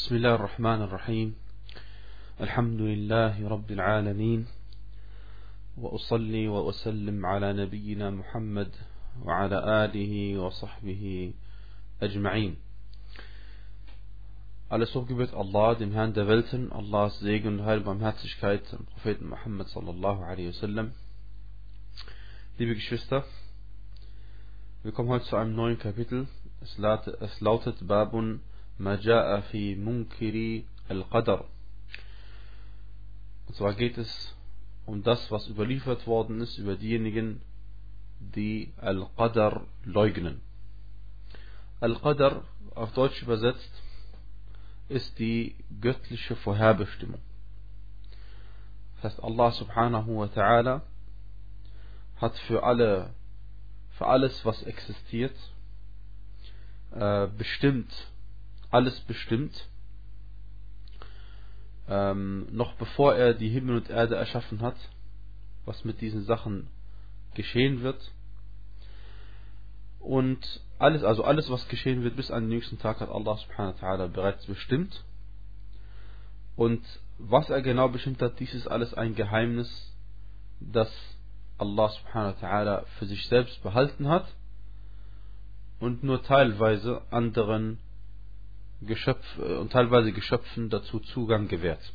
بسم الله الرحمن الرحيم. الحمد لله رب العالمين. وأصلي وأسلم على نبينا محمد وعلى آله وصحبه أجمعين. على سبقبت الله دم هان دبلتن الله سيقن هارب عم هاتشكايت محمد صلى الله عليه وسلم Liebe Geschwister, wir kommen heute zu einem neuen Kapitel. Es lautet, Babun Maja'a fi Munkiri al-Qadar. Und zwar geht es um das, was überliefert worden ist über diejenigen, die Al-Qadar leugnen. Al-Qadar, auf Deutsch übersetzt, ist die göttliche Vorherbestimmung. Das heißt, Allah subhanahu wa ta'ala hat für alle, für alles, was existiert, äh, bestimmt, alles bestimmt, ähm, noch bevor er die Himmel und Erde erschaffen hat, was mit diesen Sachen geschehen wird. Und alles, also alles, was geschehen wird bis an den jüngsten Tag, hat Allah subhanahu wa ta'ala bereits bestimmt. Und was er genau bestimmt hat, dies ist alles ein Geheimnis, das Allah subhanahu wa ta'ala für sich selbst behalten hat und nur teilweise anderen Geschöpf und teilweise Geschöpfen dazu Zugang gewährt.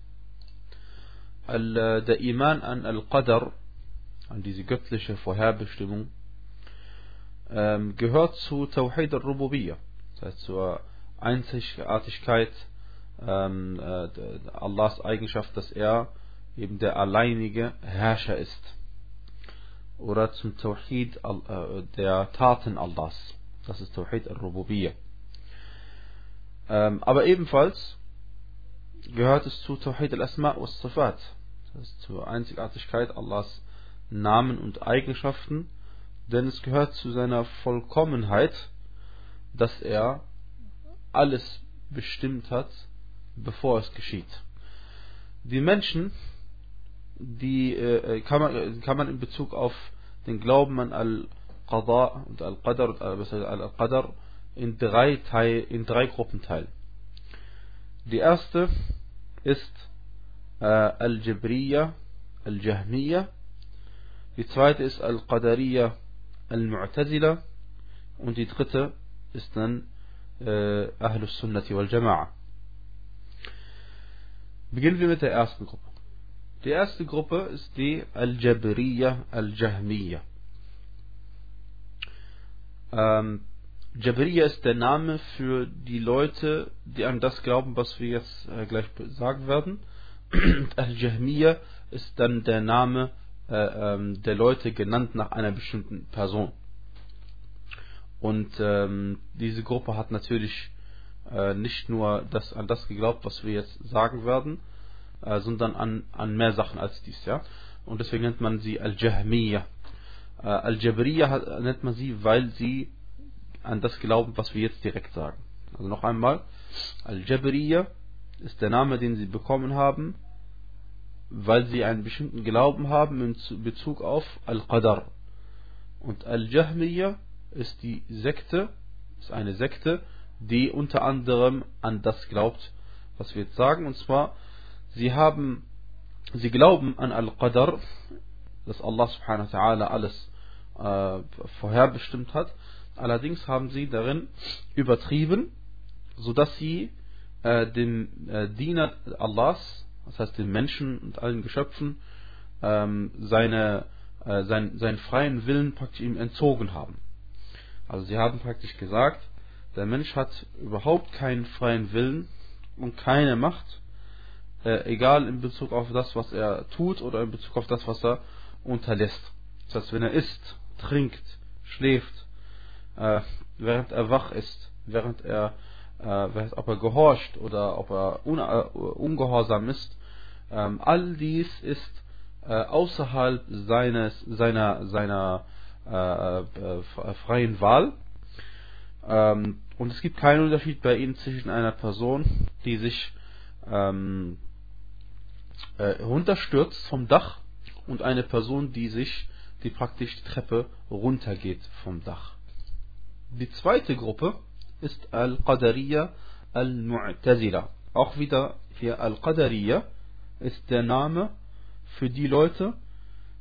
Der Iman an Al-Qadr, an diese göttliche Vorherbestimmung, gehört zu Tawhid al-Rububiyyah, das heißt zur Einzigartigkeit Allahs Eigenschaft, dass er eben der alleinige Herrscher ist. Oder zum Tawhid der Taten Allahs. Das ist Tawhid al-Rububiyyah. Ähm, aber ebenfalls gehört es zu Tawhid al-Asma wa Sifat, das heißt zur Einzigartigkeit Allahs Namen und Eigenschaften, denn es gehört zu seiner Vollkommenheit, dass er alles bestimmt hat, bevor es geschieht. Die Menschen, die äh, kann, man, kann man in Bezug auf den Glauben an Al-Qadar und Al-Qadar in drei, Teil, in drei Gruppen teilen. Die erste ist äh, Al-Jabriya, Al-Jahmiya. Die zweite ist Al-Qadariya, Al-Mu'tazila. Und die dritte ist dann äh, Ahlus Sunnati wal Jama'a. Beginnen wir mit der ersten Gruppe. Die erste Gruppe ist die Al-Jabriya, Al-Jahmiya. Ähm, Jabriya ist der Name für die Leute, die an das glauben, was wir jetzt äh, gleich sagen werden. Al-Jahmiya ist dann der Name äh, ähm, der Leute genannt nach einer bestimmten Person. Und ähm, diese Gruppe hat natürlich äh, nicht nur das, an das geglaubt, was wir jetzt sagen werden, äh, sondern an, an mehr Sachen als dies. ja. Und deswegen nennt man sie Al-Jahmiya. Äh, Al-Jabriya nennt man sie, weil sie an das glauben, was wir jetzt direkt sagen. Also noch einmal, Al-Jabriya ist der Name, den sie bekommen haben, weil sie einen bestimmten Glauben haben in Bezug auf Al-Qadar. Und Al-Jahmiya ist die Sekte, ist eine Sekte, die unter anderem an das glaubt, was wir jetzt sagen. Und zwar, sie haben, sie glauben an Al-Qadar, dass Allah subhanahu wa ta'ala alles äh, vorherbestimmt hat. Allerdings haben sie darin übertrieben, sodass sie äh, dem äh, Diener Allahs, das heißt den Menschen und allen Geschöpfen, ähm, seine, äh, sein, seinen freien Willen praktisch ihm entzogen haben. Also sie haben praktisch gesagt, der Mensch hat überhaupt keinen freien Willen und keine Macht, äh, egal in Bezug auf das, was er tut oder in Bezug auf das, was er unterlässt. Das heißt, wenn er isst, trinkt, schläft, äh, während er wach ist, während er, äh, ob er gehorcht oder ob er un, äh, ungehorsam ist, ähm, all dies ist äh, außerhalb seines, seiner, seiner äh, äh, freien Wahl. Ähm, und es gibt keinen Unterschied bei ihnen zwischen einer Person, die sich ähm, äh, runterstürzt vom Dach und eine Person, die sich, die praktisch die Treppe runtergeht vom Dach. Die zweite Gruppe ist Al-Qadariya Al-Mu'tazila. auch wieder hier Al-Qadariyya ist der Name für die Leute,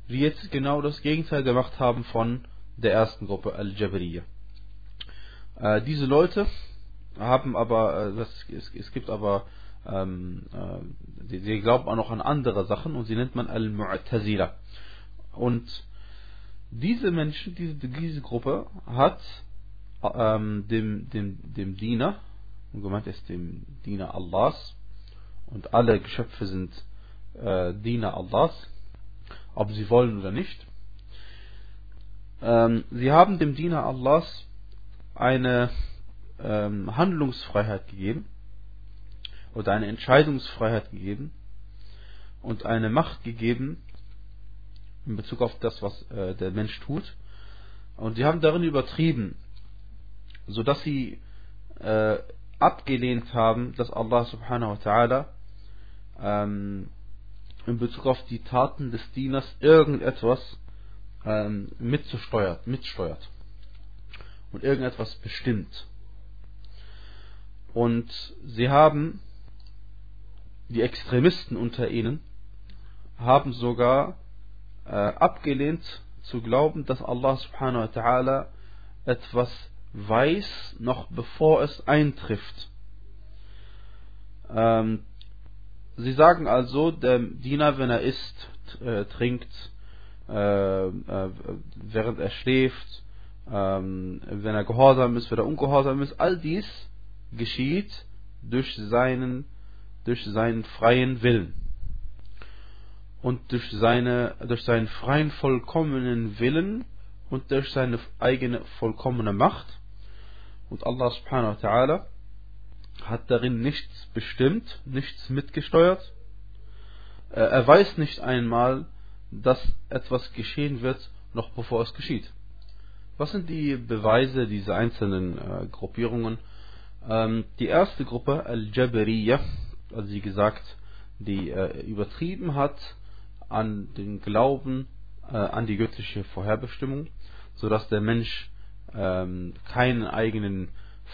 die jetzt genau das Gegenteil gemacht haben von der ersten Gruppe Al-Jabariyya. Äh, diese Leute haben aber, äh, das, es, es, gibt aber, ähm, äh, die, die, glauben auch noch an andere Sachen und sie nennt man Al-Mu'tazila. Und diese Menschen, diese, diese Gruppe hat ähm, dem, dem, dem Diener, und gemeint ist dem Diener Allahs, und alle Geschöpfe sind äh, Diener Allahs, ob sie wollen oder nicht. Ähm, sie haben dem Diener Allahs eine ähm, Handlungsfreiheit gegeben. Oder eine Entscheidungsfreiheit gegeben. Und eine Macht gegeben in Bezug auf das, was äh, der Mensch tut. Und sie haben darin übertrieben, sodass sie äh, abgelehnt haben, dass Allah subhanahu wa ta'ala ähm, in Bezug auf die Taten des Dieners irgendetwas ähm, mitzusteuert, mitsteuert und irgendetwas bestimmt. Und sie haben, die Extremisten unter ihnen, haben sogar äh, abgelehnt zu glauben, dass Allah subhanahu wa ta'ala etwas weiß, noch bevor es eintrifft. Ähm, sie sagen also, der Diener, wenn er isst, äh, trinkt, äh, äh, während er schläft, ähm, wenn er gehorsam ist, wenn er ungehorsam ist, all dies geschieht durch seinen, durch seinen freien Willen. Und durch, seine, durch seinen freien, vollkommenen Willen und durch seine eigene vollkommene Macht und Allah subhanahu wa ta'ala hat darin nichts bestimmt, nichts mitgesteuert. Er weiß nicht einmal, dass etwas geschehen wird, noch bevor es geschieht. Was sind die Beweise dieser einzelnen äh, Gruppierungen? Ähm, die erste Gruppe, Al-Jabariyah, also wie gesagt, die äh, übertrieben hat an den Glauben äh, an die göttliche Vorherbestimmung, sodass der Mensch ähm, keinen eigenen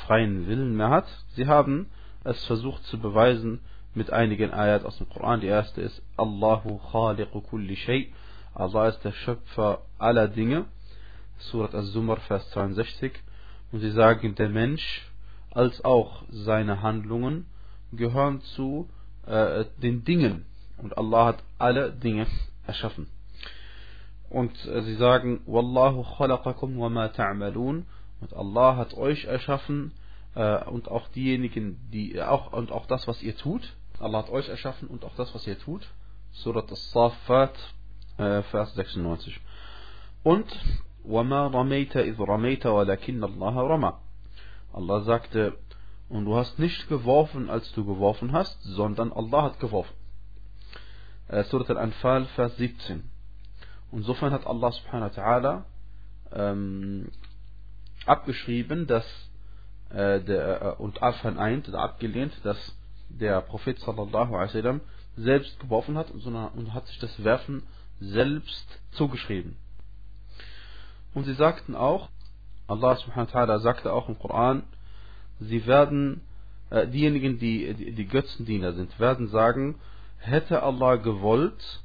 freien Willen mehr hat. Sie haben es versucht zu beweisen mit einigen Ayat aus dem Koran. Die erste ist Allahu khaliqu kulli shay. Allah ist der Schöpfer aller Dinge. Surat Az-Zumar, Vers 62. Und sie sagen, der Mensch als auch seine Handlungen gehören zu äh, den Dingen. Und Allah hat alle Dinge erschaffen Und äh, sie sagen, Wallahu khalaqakum wa ma ta'malun. Und Allah hat euch erschaffen äh, und auch diejenigen, die äh, auch und auch das, was ihr tut. Allah hat euch erschaffen und auch das, was ihr tut. Surat As-Saffat, äh, Vers 96. Und وَمَا رَمَيْتَ إِذْ رَمَيْتَ وَلَكِنَّ اللَّهَ رَمَى Allah sagte, und du hast nicht geworfen, als du geworfen hast, sondern Allah hat geworfen. Äh, Surat Al-Anfal, Vers 17. Insofern hat Allah subhanahu wa ta'ala ähm, abgeschrieben, dass äh, der, äh, und verneint oder abgelehnt, dass der Prophet sallallahu alaihi wasallam selbst geworfen hat sondern, und hat sich das Werfen selbst zugeschrieben. Und sie sagten auch, Allah subhanahu wa ta'ala sagte auch im Koran, sie werden, äh, diejenigen, die, die, die Götzendiener sind, werden sagen, hätte Allah gewollt,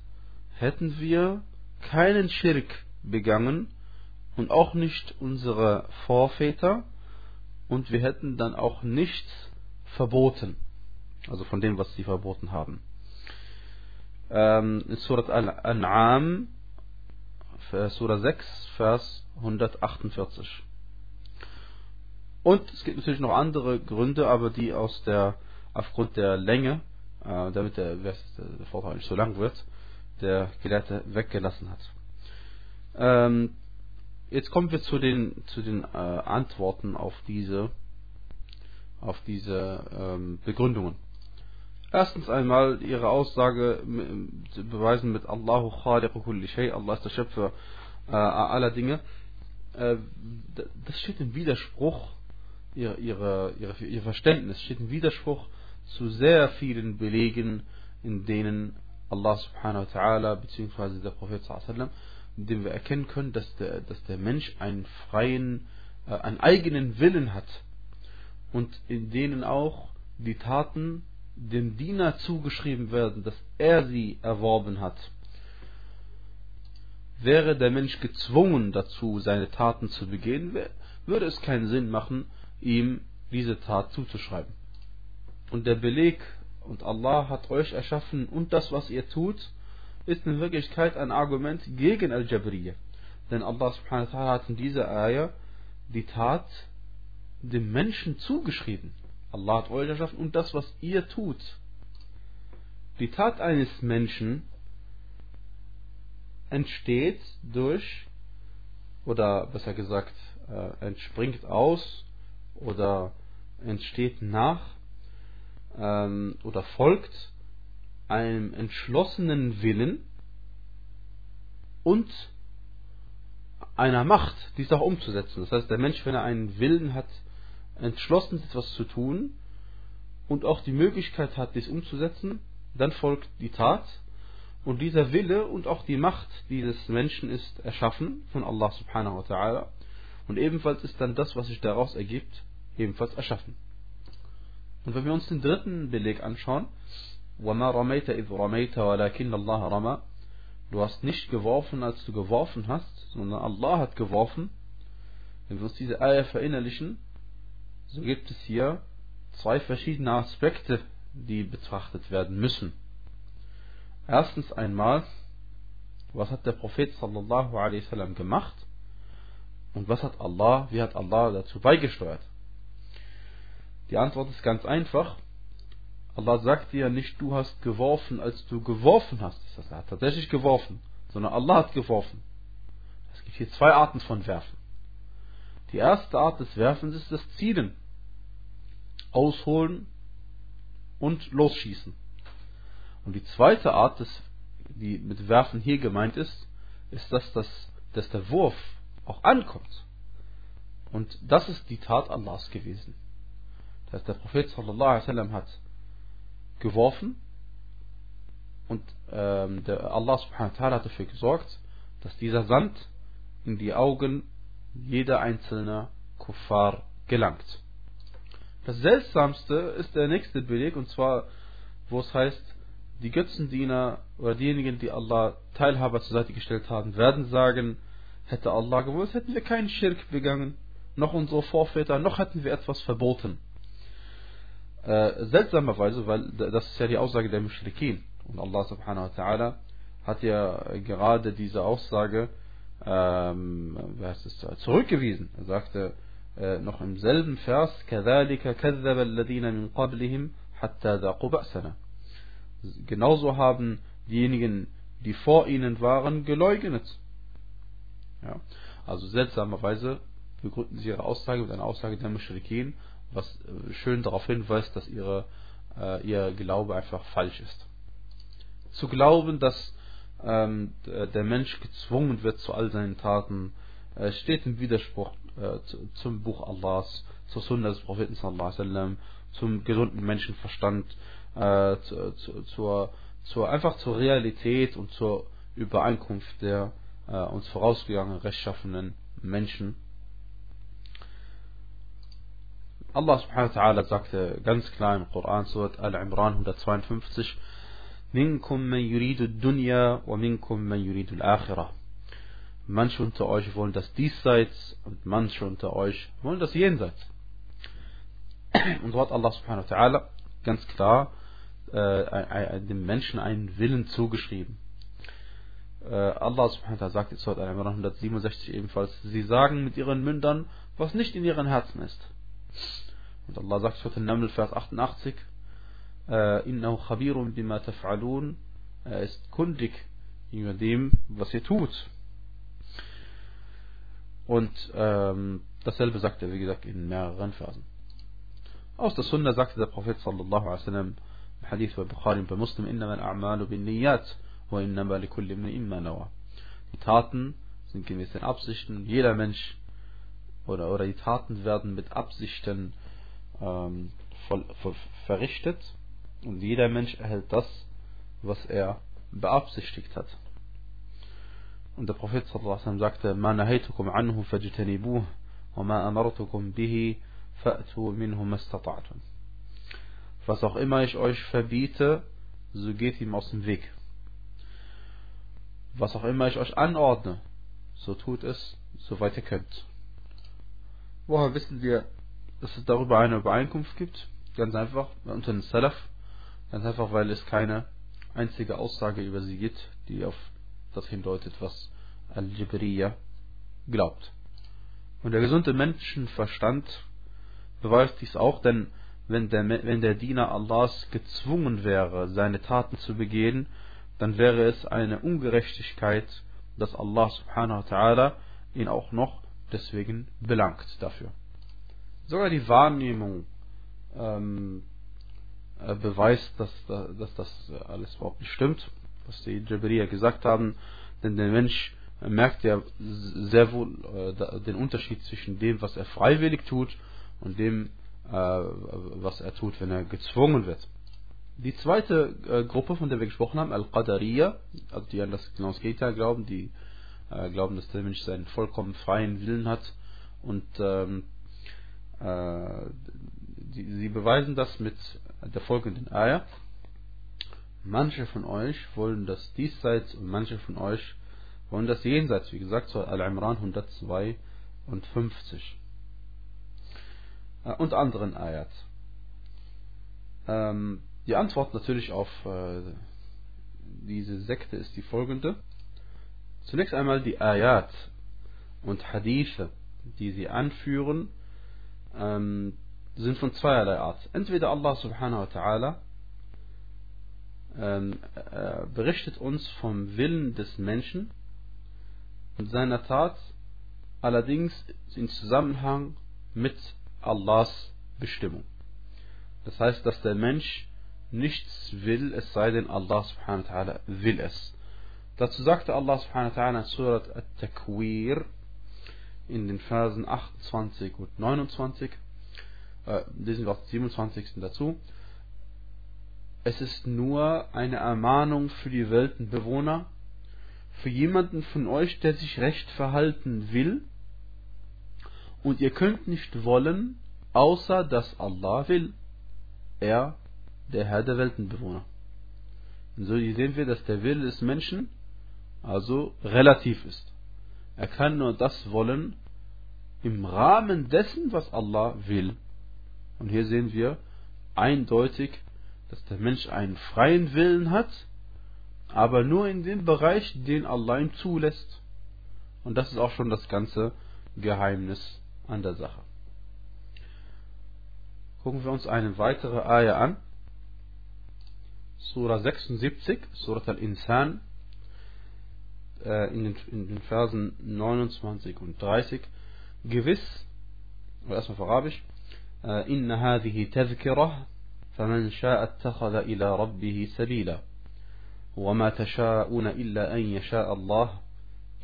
hätten wir keinen Schirk begangen und auch nicht unsere Vorväter und wir hätten dann auch nichts verboten, also von dem, was sie verboten haben. Ähm, in Surat Al-An'am, Surah 6, Vers 148. Und es gibt natürlich noch andere Gründe, aber die aus der, aufgrund der Länge, äh, damit der, der Vortrag nicht so lang wird, der Gelehrte weggelassen hat. Ähm, jetzt kommen wir zu den, zu den äh, Antworten auf diese, auf diese ähm, Begründungen. Erstens einmal ihre Aussage zu beweisen mit Allahu khaliqu kulli shay, Allah ist der Schöpfer äh, aller Dinge. Äh, das steht im Widerspruch, ihre, ihre, ihre, ihr Verständnis steht im Widerspruch zu sehr vielen Belegen, in denen Allah subhanahu wa ta'ala beziehungsweise der Prophet sallam, in dem wir erkennen können, dass der, dass der Mensch einen freien, äh, einen eigenen Willen hat und in denen auch die Taten dem Diener zugeschrieben werden, dass er sie erworben hat, wäre der Mensch gezwungen dazu, seine Taten zu begehen, würde es keinen Sinn machen, ihm diese Tat zuzuschreiben. Und der Beleg, und Allah hat euch erschaffen und das, was ihr tut, ist in Wirklichkeit ein Argument gegen Al-Jabriya. Denn Allah subhanahu wa hat in dieser Ayah die Tat dem Menschen zugeschrieben. Allah hat euch erschaffen und das, was ihr tut. Die Tat eines Menschen entsteht durch, oder besser gesagt, äh, entspringt aus oder entsteht nach ähm, oder folgt einem entschlossenen Willen und einer Macht, dies auch umzusetzen. Das heißt, der Mensch, wenn er einen Willen hat, entschlossen etwas zu tun und auch die Möglichkeit hat, dies umzusetzen, dann folgt die Tat und dieser Wille und auch die Macht dieses Menschen ist erschaffen von Allah subhanahu wa ta'ala und ebenfalls ist dann das, was sich daraus ergibt, ebenfalls erschaffen. Und wenn wir uns den dritten Beleg anschauen, وَمَا رَمَيْتَ إِذْ رَمَيْتَ وَلَكِنَّ اللَّهَ رَمَى Du hast nicht geworfen, als du geworfen hast, sondern Allah hat geworfen. Wenn wir uns diese Eier verinnerlichen, so gibt es hier zwei verschiedene Aspekte, die betrachtet werden müssen. Erstens einmal, was hat der Prophet sallallahu alaihi wasallam gemacht und was hat Allah, wie hat Allah dazu beigesteuert? Die Antwort ist ganz einfach. Allah sagt dir nicht, du hast geworfen, als du geworfen hast. Das heißt, er hat tatsächlich geworfen, sondern Allah hat geworfen. Es gibt hier zwei Arten von Werfen. Die erste Art des Werfens ist das Zielen. Ausholen und losschießen. Und die zweite Art, des, die mit Werfen hier gemeint ist, ist, dass, das, dass der Wurf auch ankommt. Und das ist die Tat Allahs gewesen. Das heißt, der Prophet sallallahu alaihi wasallam hat geworfen und ähm, der Allah subhanahu wa ta'ala hat dafür gesorgt, dass dieser Sand in die Augen jeder einzelne Kuffar gelangt. Das seltsamste ist der nächste Beleg und zwar, wo es heißt, die Götzendiener oder diejenigen, die Allah Teilhaber zur Seite gestellt haben, werden sagen, hätte Allah gewusst, hätten wir keinen Schirk begangen, noch unsere Vorväter, noch hätten wir etwas verboten. Äh, seltsamerweise, weil das ist ja die Aussage der Mushrikin. Und Allah subhanahu wa ta'ala hat ja gerade diese Aussage ähm, es, zurückgewiesen. Er sagte äh, noch im selben Vers, كَذَلِكَ كَذَّبَ الَّذِينَ مِنْ قَبْلِهِمْ حَتَّى ذَاقُوا بَأْسَنَا Genauso haben diejenigen, die vor ihnen waren, geleugnet. Ja. Also seltsamerweise begründen sie ihre Aussage mit einer Aussage der Mushrikin, was äh, schön darauf hinweist, dass ihre, äh, ihr Glaube einfach falsch ist. Zu glauben, dass ähm, der Mensch gezwungen wird zu all seinen Taten, äh, steht im Widerspruch äh, zu, zum Buch Allahs, zur Sunna des Propheten wasallam, zum gesunden Menschenverstand, äh, zu, zu, zur, zur, einfach zur Realität und zur Übereinkunft der äh, uns vorausgegangenen rechtschaffenen Menschen. Allah subhanahu wa ta'ala sagte ganz klar im Koran, Surat Al-Imran 152, Minkum man yuridu dunya wa minkum man yuridu al-akhirah. Manche unter euch wollen das Diesseits und manche unter euch wollen das Jenseits. Und so hat Allah subhanahu wa ta'ala ganz klar äh, dem Menschen einen Willen zugeschrieben. Äh, Allah subhanahu wa ta'ala sagt in Surat Al-Imran 167 ebenfalls, sie sagen mit ihren Mündern, was nicht in ihren Herzen ist. Und Allah sagt Surat Al-Naml Vers 88, Innahu khabirun bima taf'alun, er ist kundig über dem, was ihr tut. Und ähm, dasselbe sagt er, wie gesagt, in mehreren Versen. Aus der Sunna sagte der Prophet sallallahu alaihi wasallam, Hadith bei Bukhari und bei Muslim, innama al-a'malu bin niyat wa innama likulli imri'in ma nawa. Die Taten sind gemäß den Absichten. Jeder Mensch oder, oder die Taten werden mit Absichten ähm, voll, voll, verrichtet und jeder Mensch erhält das, was er beabsichtigt hat. Und der Prophet sagte, "Ma nahaytukum anhu fajtanibuh wa ma amartukum bihi fa'tu minhu mastata'tum." Was auch immer ich euch verbiete, so geht ihm aus dem Weg. Was auch immer ich euch anordne, so tut es, soweit ihr könnt. Woher wissen wir, dass es darüber eine Übereinkunft gibt? Ganz einfach, unter den Salaf. Ganz einfach, weil es keine einzige Aussage über sie gibt, die auf das hindeutet, was Al-Jibriya glaubt. Und der gesunde Menschenverstand beweist dies auch, denn wenn der, wenn der Diener Allahs gezwungen wäre, seine Taten zu begehen, dann wäre es eine Ungerechtigkeit, dass Allah subhanahu wa ta'ala ihn auch noch deswegen belangt dafür. Sogar die Wahrnehmung ähm, äh, beweist, dass, dass das alles überhaupt nicht stimmt, was die Jabriya gesagt haben, denn der Mensch merkt ja sehr wohl äh, den Unterschied zwischen dem, was er freiwillig tut und dem, äh, was er tut, wenn er gezwungen wird. Die zweite äh, Gruppe, von der wir gesprochen haben, Al-Qadariya, also die an das genau das Gegenteil glauben, die äh, glauben, dass der Mensch seinen vollkommen freien Willen hat und ähm, äh, sie beweisen das mit der folgenden Eier. Manche von euch wollen das diesseits und manche von euch wollen das jenseits, wie gesagt, zu Al-Imran 152 äh, und anderen Ayat. Ähm, die Antwort natürlich auf äh, diese Sekte ist die folgende. Zunächst einmal die Ayat und Hadithe, die sie anführen, ähm, sind von zweierlei Art. Entweder Allah subhanahu wa ta'ala ähm, äh, berichtet uns vom Willen des Menschen und seiner Tat, allerdings in Zusammenhang mit Allahs Bestimmung. Das heißt, dass der Mensch nichts will, es sei denn Allah subhanahu wa ta'ala will es. Dazu sagte Allah subhanahu wa ta'ala in Surat At-Takwir in den Versen 28 und 29, äh, lesen wir auch 27. dazu, es ist nur eine Ermahnung für die Weltenbewohner, für jemanden von euch, der sich recht verhalten will, und ihr könnt nicht wollen, außer dass Allah will. Er der Herr der Weltenbewohner. Und so sehen wir, dass der Wille des Menschen also relativ ist. Er kann nur das wollen im Rahmen dessen, was Allah will. Und hier sehen wir eindeutig, dass der Mensch einen freien Willen hat, aber nur in dem Bereich, den Allah ihm zulässt. Und das ist auch schon das ganze Geheimnis an der Sache. Gucken wir uns eine weitere Eier an. Surah 76, Surah Al-Insan, äh, in, den, in den Versen 29 und 30. Gewiss, oder erstmal auf Arabisch, إن هذه تذكرة فمن شاء اتخذ إلى ربه سبيلا وما تشاءون إلا أن يشاء الله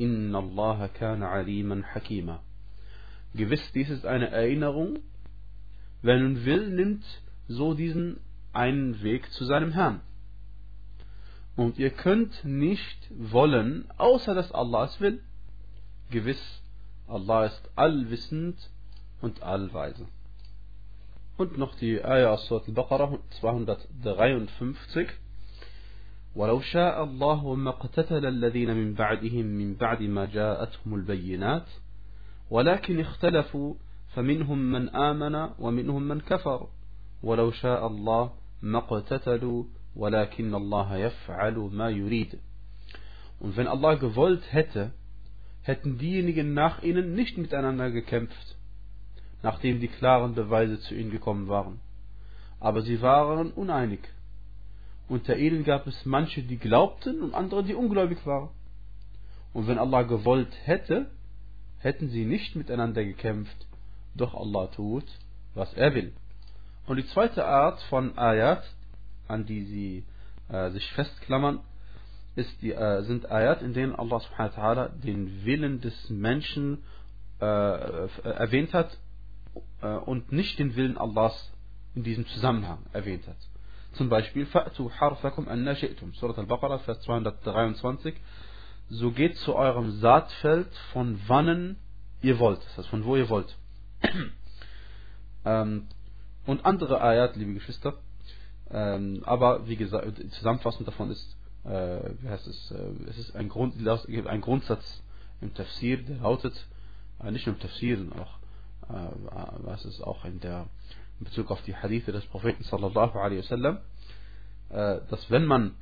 إن الله كان عليما حكيما Gewiss, dies ist eine Erinnerung. Wer nun will, nimmt so diesen einen Weg zu seinem Herrn. Und ihr könnt nicht wollen, außer dass Allah es will. Gewiss, Allah ist allwissend und allweise. Und noch die Ayah aus Surat al-Baqarah 253. ولو شاء الله ما اقتتل الذين من بعدهم من بعد ما جاءتهم البينات ولكن اختلفوا فمنهم من آمن ومنهم من كفر ولو شاء الله ما اقتتلوا ولكن الله يفعل ما يريد Und wenn Allah gewollt hätte, hätten diejenigen nach ihnen nicht miteinander gekämpft, nachdem die klaren Beweise zu ihnen gekommen waren. Aber sie waren uneinig. Unter ihnen gab es manche, die glaubten und andere, die ungläubig waren. Und wenn Allah gewollt hätte, hätten sie nicht miteinander gekämpft, doch Allah tut, was er will. Und die zweite Art von Ayat, an die sie äh, sich festklammern, ist die, äh, sind Ayat, in denen Allah subhanahu wa ta'ala den Willen des Menschen äh, erwähnt hat äh, und nicht den Willen Allahs in diesem Zusammenhang erwähnt hat. Zum Beispiel, Fa'tu harfakum anna shi'tum, Surat al-Baqarah, Vers 223, so geht zu eurem Saatfeld von wannen ihr wollt, das heißt von wo ihr wollt. ähm, und andere Ayat, liebe Geschwister, Ähm, aber wie gesagt, zusammenfassend davon ist, äh, wie heißt es, äh, es ist ein, Grund, ein Grundsatz im Tafsir, der lautet, äh, nicht nur im Tafsir, sondern auch, äh, was ist auch in der in Bezug auf die Hadithe des Propheten sallallahu alaihi wasallam, äh, dass wenn man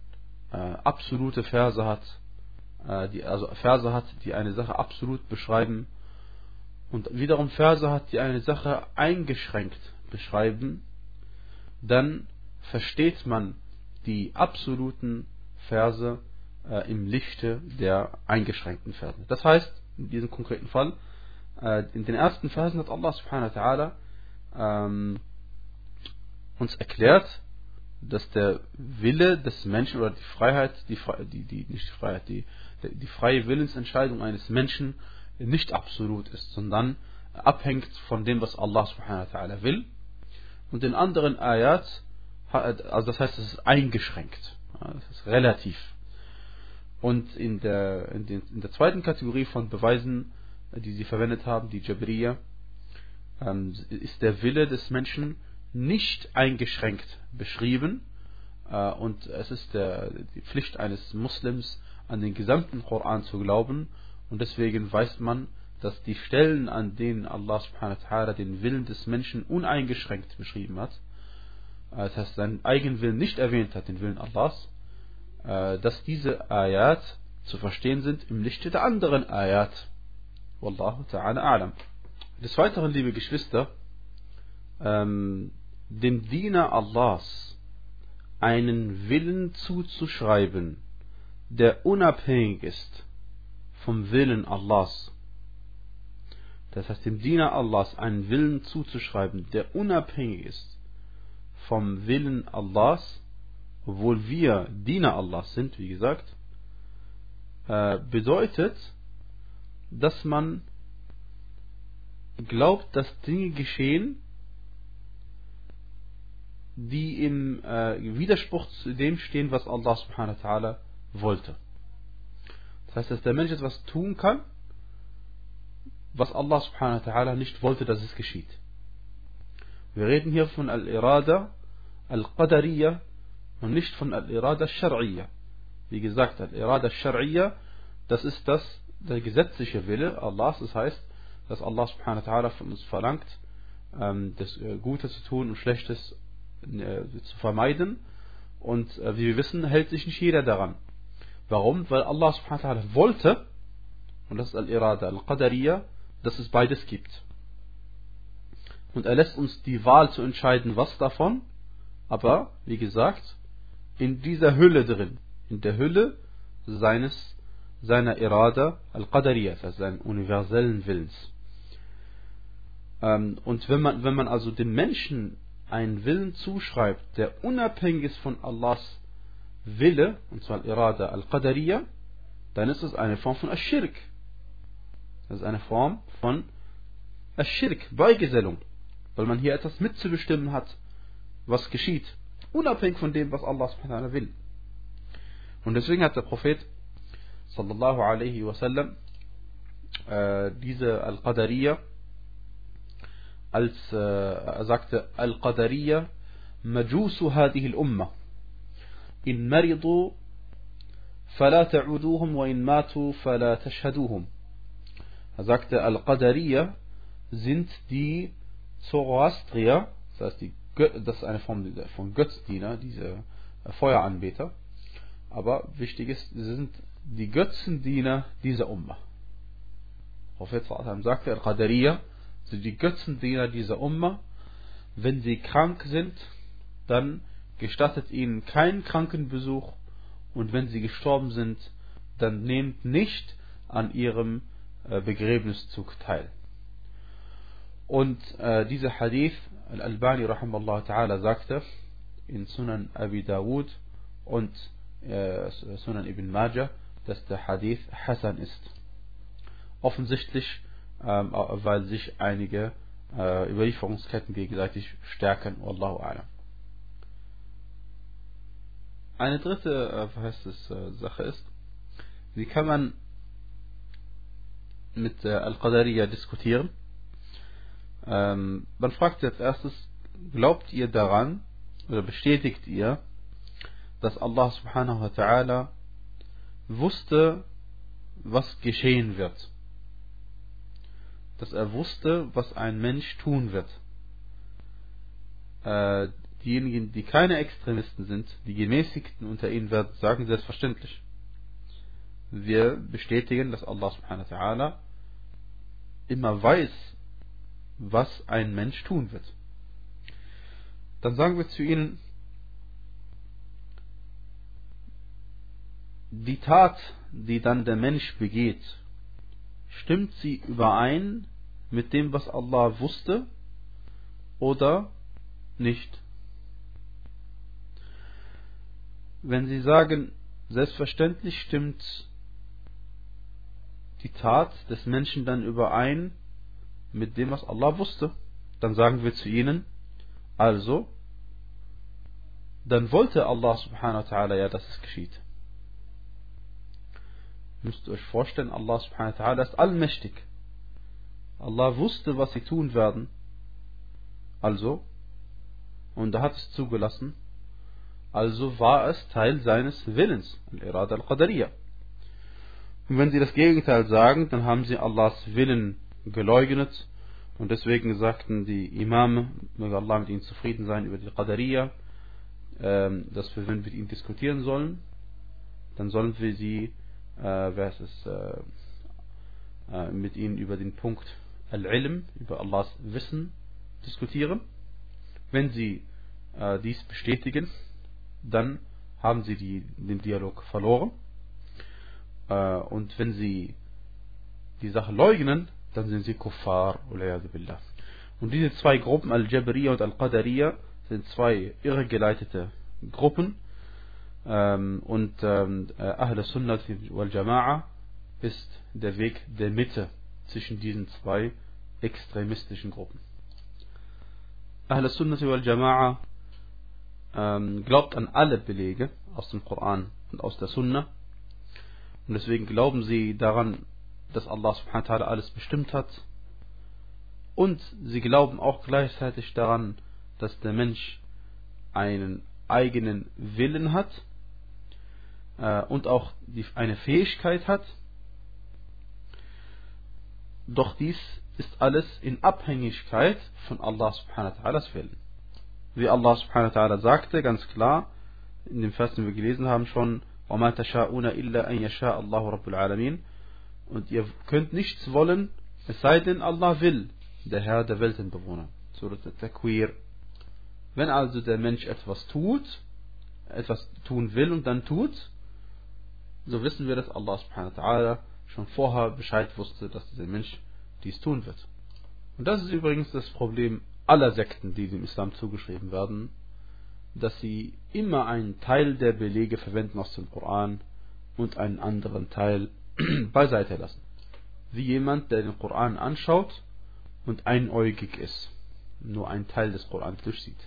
äh, absolute Verse hat, die, also Verse hat, die eine Sache absolut beschreiben und wiederum Verse hat, die eine Sache eingeschränkt beschreiben, dann versteht man die absoluten Verse äh, im Lichte der eingeschränkten Verse. Das heißt, in diesem konkreten Fall, äh, in den ersten Versen hat Allah subhanahu wa ta'ala ähm, uns erklärt, dass der Wille des Menschen oder die Freiheit, die, die, die nicht die Freiheit, die, die freie Willensentscheidung eines Menschen nicht absolut ist, sondern abhängt von dem, was Allah subhanahu wa ta'ala will. Und in anderen Ayat, also das heißt, es ist eingeschränkt. Das ist relativ. Und in der, in, den, in der zweiten Kategorie von Beweisen, die sie verwendet haben, die Jabriya, ähm, ist der Wille des Menschen nicht eingeschränkt beschrieben. Äh, und es ist der, die Pflicht eines Muslims, an den gesamten Koran zu glauben. Und deswegen weiß man, dass die Stellen, an denen Allah subhanahu wa den Willen des Menschen uneingeschränkt beschrieben hat, äh, das heißt seinen eigenen Willen nicht erwähnt hat, den Willen Allahs, äh, dass diese Ayat zu verstehen sind im Lichte der anderen Ayat. Wallahu ta'ala a'lam. Des Weiteren, liebe Geschwister, ähm, dem Diener Allahs einen Willen zuzuschreiben, der unabhängig ist vom Willen Allahs. Das heißt, dem Diener Allahs einen Willen zuzuschreiben, der unabhängig ist vom Willen Allahs, obwohl wir Diener Allahs sind, wie gesagt, äh, bedeutet, dass man glaubt, dass Dinge geschehen, die im äh, Widerspruch zu dem stehen, was Allah subhanahu wa ta'ala wollte. Das heißt, dass der Mensch etwas tun kann, was Allah subhanahu wa ta'ala nicht wollte, dass es geschieht. Wir reden hier von Al-Irada Al-Qadariyya und nicht von Al-Irada Al-Shar'iyya. Wie gesagt, Al-Irada Al-Shar'iyya, das ist das, der gesetzliche Wille Allahs, das heißt, dass Allah subhanahu wa ta'ala von uns verlangt, ähm, das äh, Gute zu tun und Schlechtes äh, zu vermeiden. Und äh, wie wir wissen, hält sich nicht jeder daran. Warum? Weil Allah subhanahu wa ta'ala wollte, und das ist Al-Irada Al-Qadariyya, dass es beides gibt. Und er lässt uns die Wahl zu entscheiden, was davon, aber, wie gesagt, in dieser Hülle drin, in der Hülle seines, seiner Irada Al-Qadariyya, also seines universellen Willens. Ähm, und wenn man, wenn man also dem Menschen einen Willen zuschreibt, der unabhängig ist von Allahs Wille, und zwar Irada al-Qadariyya, dann ist es eine Form von Aschirk. Das ist eine Form von Aschirk, Beigesellung. Weil man hier etwas mitzubestimmen hat, was geschieht. Unabhängig von dem, was Allah subhanahu will. Und deswegen hat der Prophet sallallahu alaihi wasallam äh, diese Al-Qadariyya als äh, er sagte Al-Qadariyya Majusu هذه الأمة إن مرضوا فلا تعودوهم وإن ماتوا فلا تشهدوهم Er sagte Al-Qadariyya sind die Zoroastrier, das heißt die das ist eine Form von Götzdiener, diese Feueranbeter. Aber wichtig ist, sie sind die Götzendiener dieser Umma. Prophet sagte, Al-Qadariyya sind die Götzendiener dieser Umma. Wenn sie krank sind, dann gestattet ihnen keinen Krankenbesuch und wenn sie gestorben sind, dann nehmt nicht an ihrem äh, Begräbniszug teil. Und äh, dieser Hadith, Al-Albani rahimahullah ta'ala sagte in Sunan Abi Dawud und äh, Sunan Ibn Majah, dass der Hadith Hassan ist. Offensichtlich ähm, weil sich einige äh, Überlieferungsketten gegenseitig stärken. Wallahu a'lam. Eine dritte äh, heißt es, äh, Sache ist, wie kann man mit äh, Al-Qadariyya diskutieren? Ähm, man fragt als erstes, glaubt ihr daran, oder bestätigt ihr, dass Allah subhanahu wa ta'ala wusste, was geschehen wird. Dass er wusste, was ein Mensch tun wird. Äh, diejenigen, die keine Extremisten sind, die Gemäßigten unter ihnen werden sagen selbstverständlich. Wir bestätigen, dass Allah subhanahu wa ta'ala immer weiß, was ein Mensch tun wird. Dann sagen wir zu ihnen, die Tat, die dann der Mensch begeht, stimmt sie überein mit dem, was Allah wusste oder nicht? Wenn Sie sagen, selbstverständlich stimmt die Tat des Menschen dann überein mit dem, was Allah wusste, dann sagen wir zu ihnen, also, dann wollte Allah subhanahu wa ta'ala ja, dass es geschieht. Müsst ihr euch vorstellen, Allah subhanahu wa ta'ala ist allmächtig. Allah wusste, was sie tun werden. Also, und er hat es zugelassen, also war es Teil seines Willens, al-Irada al-Qadariyah. Und wenn sie das Gegenteil sagen, dann haben sie Allahs Willen geleugnet. Und deswegen sagten die Imame, möge Allah mit ihnen zufrieden sein, über die Qadariya, ähm, dass wir, wenn wir mit ihnen diskutieren sollen, dann sollen wir sie, äh, wer ist es, äh, äh, mit ihnen über den Punkt Al-Ilm, über Allahs Wissen diskutieren. Wenn sie äh, dies bestätigen, dann haben sie die, den Dialog verloren. Äh, und wenn sie die Sache leugnen, dann sind sie Kuffar. Und diese zwei Gruppen, Al-Jabariya und Al-Qadariya, sind zwei irregeleitete Gruppen. Ähm, und ähm, äh, Ahl Sunnah wal Jama'a ist der Weg der Mitte zwischen diesen zwei extremistischen Gruppen. Ahl Sunnah wal Jama'a ähm, glaubt an alle Belege aus dem Koran und aus der Sunnah und deswegen glauben sie daran, dass Allah subhanahu wa ta'ala alles bestimmt hat. Und sie glauben auch gleichzeitig daran, dass der Mensch einen eigenen Willen hat äh, und auch die, eine Fähigkeit hat. Doch dies ist alles in Abhängigkeit von Allah subhanahu wa ta'alas Willen. Wie Allah subhanahu wa ta'ala sagte, ganz klar, in dem Vers, den wir gelesen haben schon, وَمَا تَشَاءُونَ إِلَّا أَن يَشَاءَ اللَّهُ رَبُّ الْعَالَمِينَ und ihr könnt nichts wollen, es sei denn Allah will, der Herr der Weltenbewohner. Surat Takwir. Wenn also der Mensch etwas tut, etwas tun will und dann tut, so wissen wir, dass Allah subhanahu wa ta'ala schon vorher Bescheid wusste, dass dieser Mensch dies tun wird. Und das ist übrigens das Problem aller Sekten, die dem Islam zugeschrieben werden, dass sie immer einen Teil der Belege verwenden aus dem Koran und einen anderen Teil beiseite lassen. Wie jemand, der den Koran anschaut und einäugig ist, nur einen Teil des Koran durchsieht.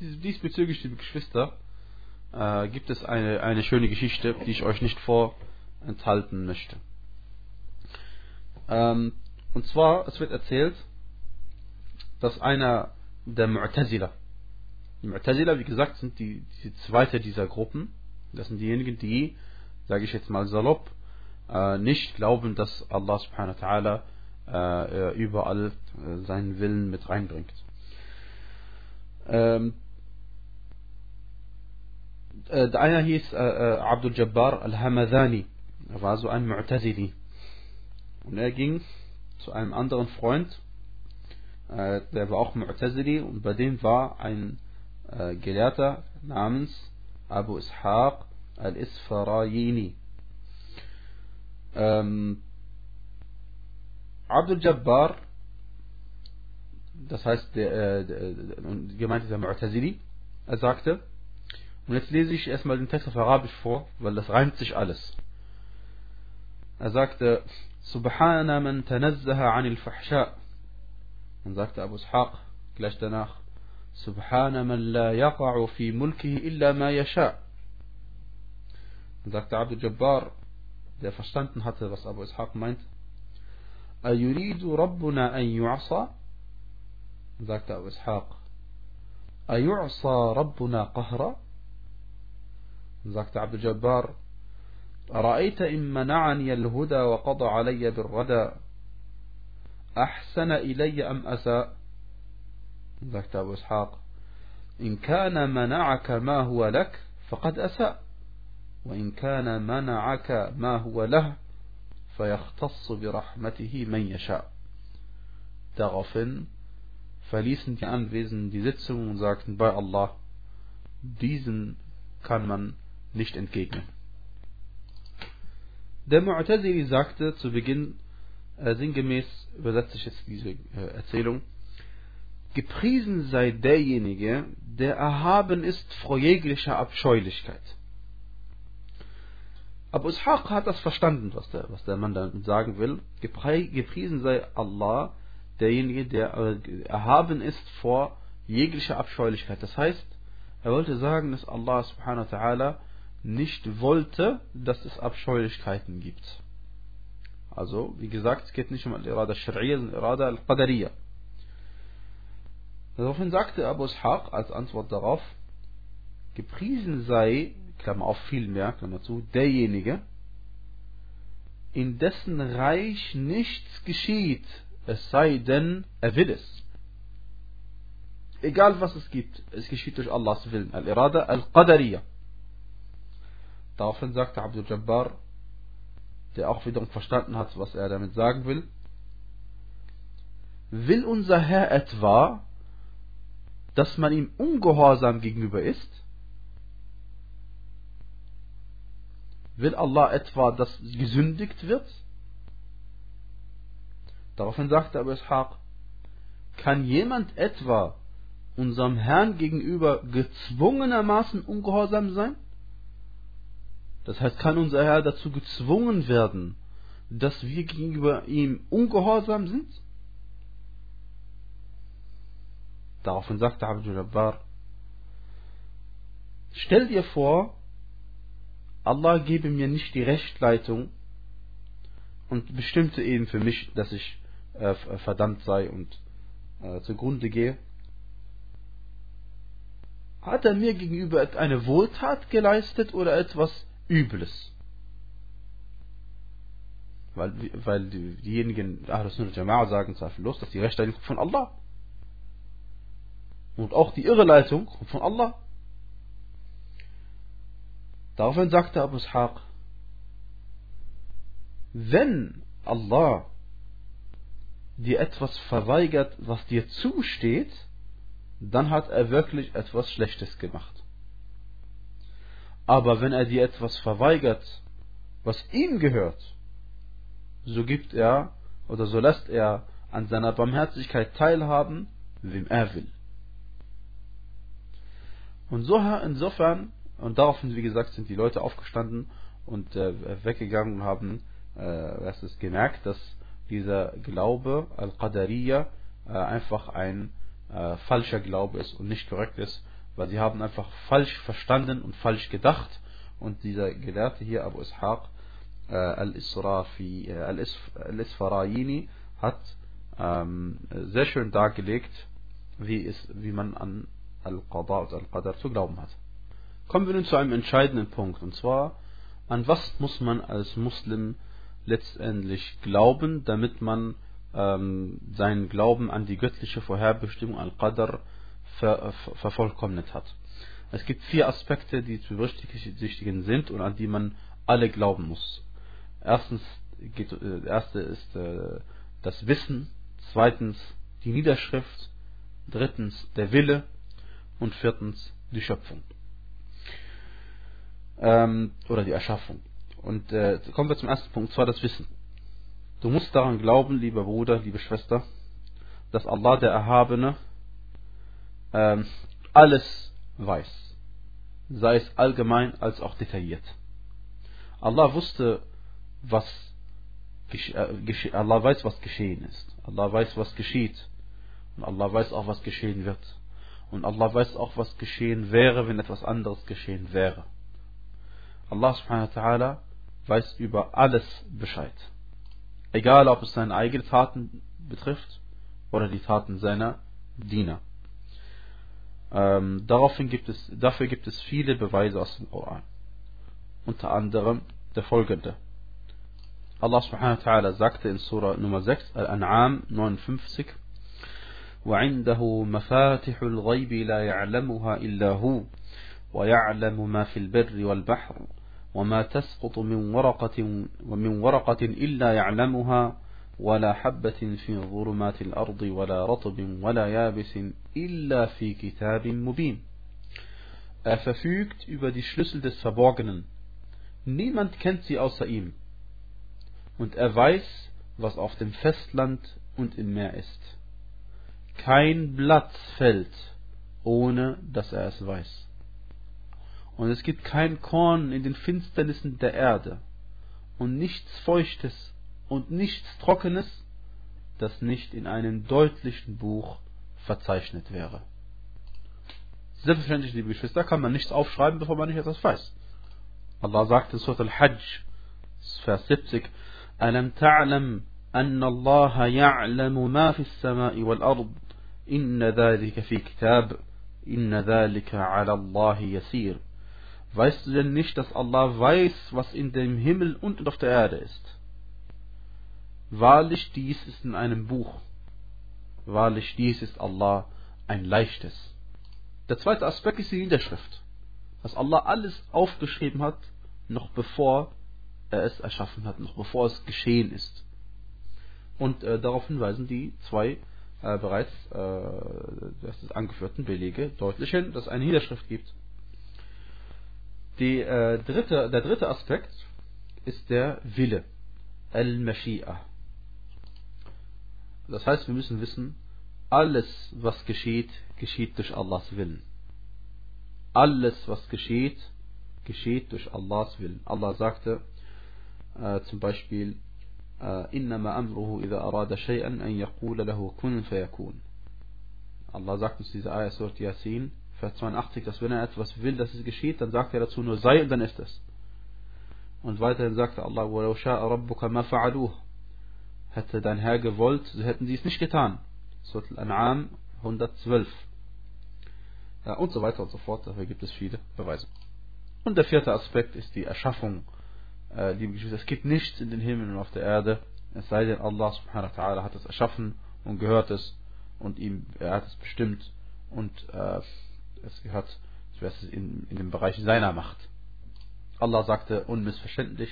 Diesbezüglich, liebe Geschwister, äh, gibt es eine, eine schöne Geschichte, die ich euch nicht vorenthalten möchte. Ähm, und zwar, es wird erzählt, dass einer der Mu'tazila, die Mu'tazila, wie gesagt, sind die, die zweite dieser Gruppen. Das sind diejenigen, die, sage ich jetzt mal salopp, nicht glauben, dass Allah subhanahu wa ta'ala äh, überall äh, seinen Willen mit reinbringt. Ähm, äh, der eine hieß äh, äh, Abdul Jabbar al-Hamadani. Er war so ein Mu'tazili. Und er ging zu einem anderen Freund, äh, der war auch Mu'tazili, und bei dem war ein äh, Gelehrter namens Abu Ishaq al-Isfarayini. Ähm, Abdul Jabbar, das heißt, der, äh, der, gemeint ist der Mu'tazili, er sagte, und jetzt lese ich erstmal den Text auf Arabisch vor, weil das reimt sich alles. Er sagte, Subhana man tanazzaha anil fahsha. Dann sagte Abu Ishaq gleich danach, سبحان من لا يقع في ملكه إلا ما يشاء. Dann sagte Abdul Jabbar, der verstanden hatte, was Abu Ishaq meint, ربنا أن يعصى? Dann sagte Abu Ishaq, أيعصى ربنا قهرا؟ Sagt عبد الجبار أرأيت إن منعني الهدى وقضى علي بالردى أحسن إلي أم أساء sagt أبو إسحاق إن كان منعك ما هو لك فقد أساء وإن كان منعك ما هو له فيختص برحمته من يشاء Daraufhin verließen die Anwesenden die Sitzung und sagten bei Allah, diesen kann man nicht entgegnen. Der Mu'tazili sagte zu Beginn, äh, sinngemäß übersetze ich jetzt diese äh, Erzählung, gepriesen sei derjenige, der erhaben ist vor jeglicher Abscheulichkeit. Abu Ishaq hat das verstanden, was der, was der Mann damit sagen will. Gepriesen sei Allah, derjenige, der äh, erhaben ist vor jeglicher Abscheulichkeit. Das heißt, er wollte sagen, dass Allah subhanahu wa ta'ala nicht wollte, dass es Abscheulichkeiten gibt. Also, wie gesagt, es geht nicht um Al-Irada Shari'a, sondern Irada Al-Qadariyya. Daraufhin sagte Abu Ishaq als Antwort darauf, gepriesen sei, Klammer auf viel mehr, Klammer zu, derjenige, in dessen Reich nichts geschieht, es sei denn, er will es. Egal was es gibt, es geschieht durch Allahs Willen. Al-Irada al-Qadariyya. Daraufhin sagte Abdul Jabbar, der auch wiederum verstanden hat, was er damit sagen will, will unser Herr etwa, dass man ihm ungehorsam gegenüber ist? Will Allah etwa, dass gesündigt wird? Daraufhin sagte Abu Ishaq, kann jemand etwa unserem Herrn gegenüber gezwungenermaßen ungehorsam sein? Das heißt, kann unser Herr dazu gezwungen werden, dass wir gegenüber ihm ungehorsam sind? Daraufhin sagte Abdul Jabbar, stell dir vor, Allah gebe mir nicht die Rechtleitung und bestimmte eben für mich, dass ich äh, verdammt sei und äh, zugrunde gehe. Hat er mir gegenüber eine Wohltat geleistet oder etwas Übles? Weil, weil diejenigen Ahlus Jama'a sagen zweifellos, dass die Rechtleitung von Allah. Und auch die Irreleitung von Allah. Daraufhin sagte Abu Ishaq, wenn Allah dir etwas verweigert, was dir zusteht, dann hat er wirklich etwas Schlechtes gemacht. Aber wenn er dir etwas verweigert, was ihm gehört, so gibt er oder so lässt er an seiner Barmherzigkeit teilhaben, wem er will. Und so, insofern, und daraufhin, wie gesagt, sind die Leute aufgestanden und äh, weggegangen und haben äh, erst gemerkt, dass dieser Glaube, Al-Qadariyya, äh, einfach ein äh, falscher Glaube ist und nicht korrekt ist, weil sie haben einfach falsch verstanden und falsch gedacht. Und dieser Gelehrte hier, Abu Ishaq äh, Al-Israfi, äh, Al-Isfarayini, hat ähm, sehr schön dargelegt, wie, es, wie man an Al-Qadar und Al-Qadar zu glauben hat. Kommen wir nun zu einem entscheidenden Punkt, und zwar, an was muss man als Muslim letztendlich glauben, damit man ähm, seinen Glauben an die göttliche Vorherbestimmung Al-Qadr ver, ver, vervollkommnet hat. Es gibt vier Aspekte, die zu berücksichtigen sind und an die man alle glauben muss. Erstens geht, äh, erste ist äh, das Wissen, zweitens die Niederschrift, drittens der Wille und viertens die Schöpfung ähm, oder die Erschaffung. Und äh, kommen wir zum ersten Punkt, zwar das Wissen. Du musst daran glauben, lieber Bruder, liebe Schwester, dass Allah der Erhabene ähm, alles weiß, sei es allgemein als auch detailliert. Allah wusste, was äh, Allah weiß, was geschehen ist. Allah weiß, was geschieht. Und Allah weiß auch, was geschehen wird. Und Allah weiß auch, was geschehen wäre, wenn etwas anderes geschehen wäre. Allah subhanahu wa ta'ala weiß über alles Bescheid. Egal, ob es seine eigenen Taten betrifft oder die Taten seiner Diener. Ähm, daraufhin gibt es, dafür gibt es viele Beweise aus dem Koran. Unter anderem der folgende. Allah subhanahu wa ta'ala sagte in Surah Nummer 6, Al-An'am 59, وعنده مفاتح الغيب لا يعلمها إلا هو ويعلم ما في البر والبحر وما تسقط من ورقة ومن ورقة إلا يعلمها ولا حبة في ظلمات الأرض ولا رطب ولا يابس إلا في كتاب مبين Er verfügt über die Schlüssel des Verborgenen. Niemand kennt sie außer ihm. Und er weiß, was auf dem Festland und im Meer ist. Kein Blatt fällt, ohne dass er es weiß. Und es gibt kein Korn in den Finsternissen der Erde und nichts Feuchtes und nichts Trockenes, das nicht in einem deutlichen Buch verzeichnet wäre. Selbstverständlich, liebe Geschwister, kann man nichts aufschreiben, bevor man nicht etwas weiß. Allah sagt in Surah Al-Hajj, Vers 70, ألم تعلم أن الله يعلم ما في السماء والأرض إن ذلك في كتاب إن ذلك على الله يسير Weißt du denn nicht, dass Allah weiß, was in dem Himmel und auf der Erde ist? Wahrlich dies ist in einem Buch. Wahrlich dies ist Allah ein leichtes. Der zweite Aspekt ist die Niederschrift. Dass Allah alles aufgeschrieben hat, noch bevor er es erschaffen hat, noch bevor es geschehen ist. Und äh, darauf hinweisen die zwei äh, bereits äh, angeführten Belege deutlich hin, dass es eine Niederschrift gibt. Die, äh, dritte, der dritte Aspekt ist der Wille. Al-Mashi'a. Das heißt, wir müssen wissen, alles, was geschieht, geschieht durch Allahs Willen. Alles, was geschieht, geschieht durch Allahs Willen. Allah sagte äh, zum Beispiel, إنما أمره إذا أراد شيئا أن يقول له كن فيكون. Allah sagt uns diese Ayah Surat Yasin, Vers 82, dass wenn er etwas will, dass es geschieht, dann sagt er dazu nur sei und dann ist es. Und weiterhin sagte Allah, وَلَوْ شَاءَ رَبُّكَ مَا فَعَلُوهُ Hätte dein Herr gewollt, so hätten sie es nicht getan. Surat Al-An'am 112. Ja, und so weiter und so fort. Dafür gibt es viele Beweise. Und der vierte Aspekt ist die Erschaffung. Äh, liebe Geschwister, es gibt nichts in den Himmel und auf der Erde, es sei denn Allah subhanahu wa ta'ala hat es erschaffen und gehört es und ihm, er hat es bestimmt und äh, es gehört es in, in den Bereich seiner Macht. Allah sagte unmissverständlich,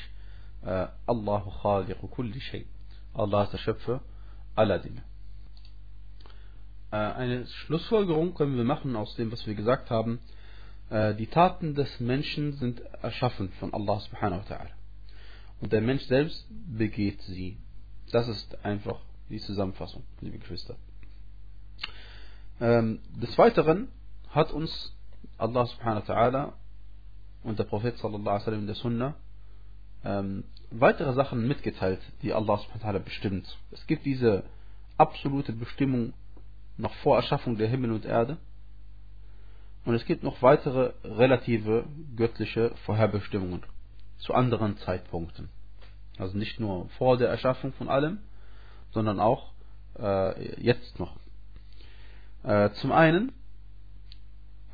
äh, Allahu khaliqu kulli shay. Allah ist der Schöpfer aller Dinge. Äh, eine Schlussfolgerung können wir machen aus dem, was wir gesagt haben. Äh, die Taten des Menschen sind erschaffen von Allah subhanahu wa ta'ala. Und der Mensch selbst begeht sie. Das ist einfach die Zusammenfassung, liebe Geschwister. Ähm, des Weiteren hat uns Allah subhanahu wa ta'ala und der Prophet sallallahu alaihi in der Sunna ähm, weitere Sachen mitgeteilt, die Allah subhanahu wa ta'ala bestimmt. Es gibt diese absolute Bestimmung noch vor Erschaffung der Himmel und Erde. Und es gibt noch weitere relative göttliche Vorherbestimmungen zu anderen Zeitpunkten. Also nicht nur vor der Erschaffung von allem, sondern auch äh, jetzt noch. Äh, zum einen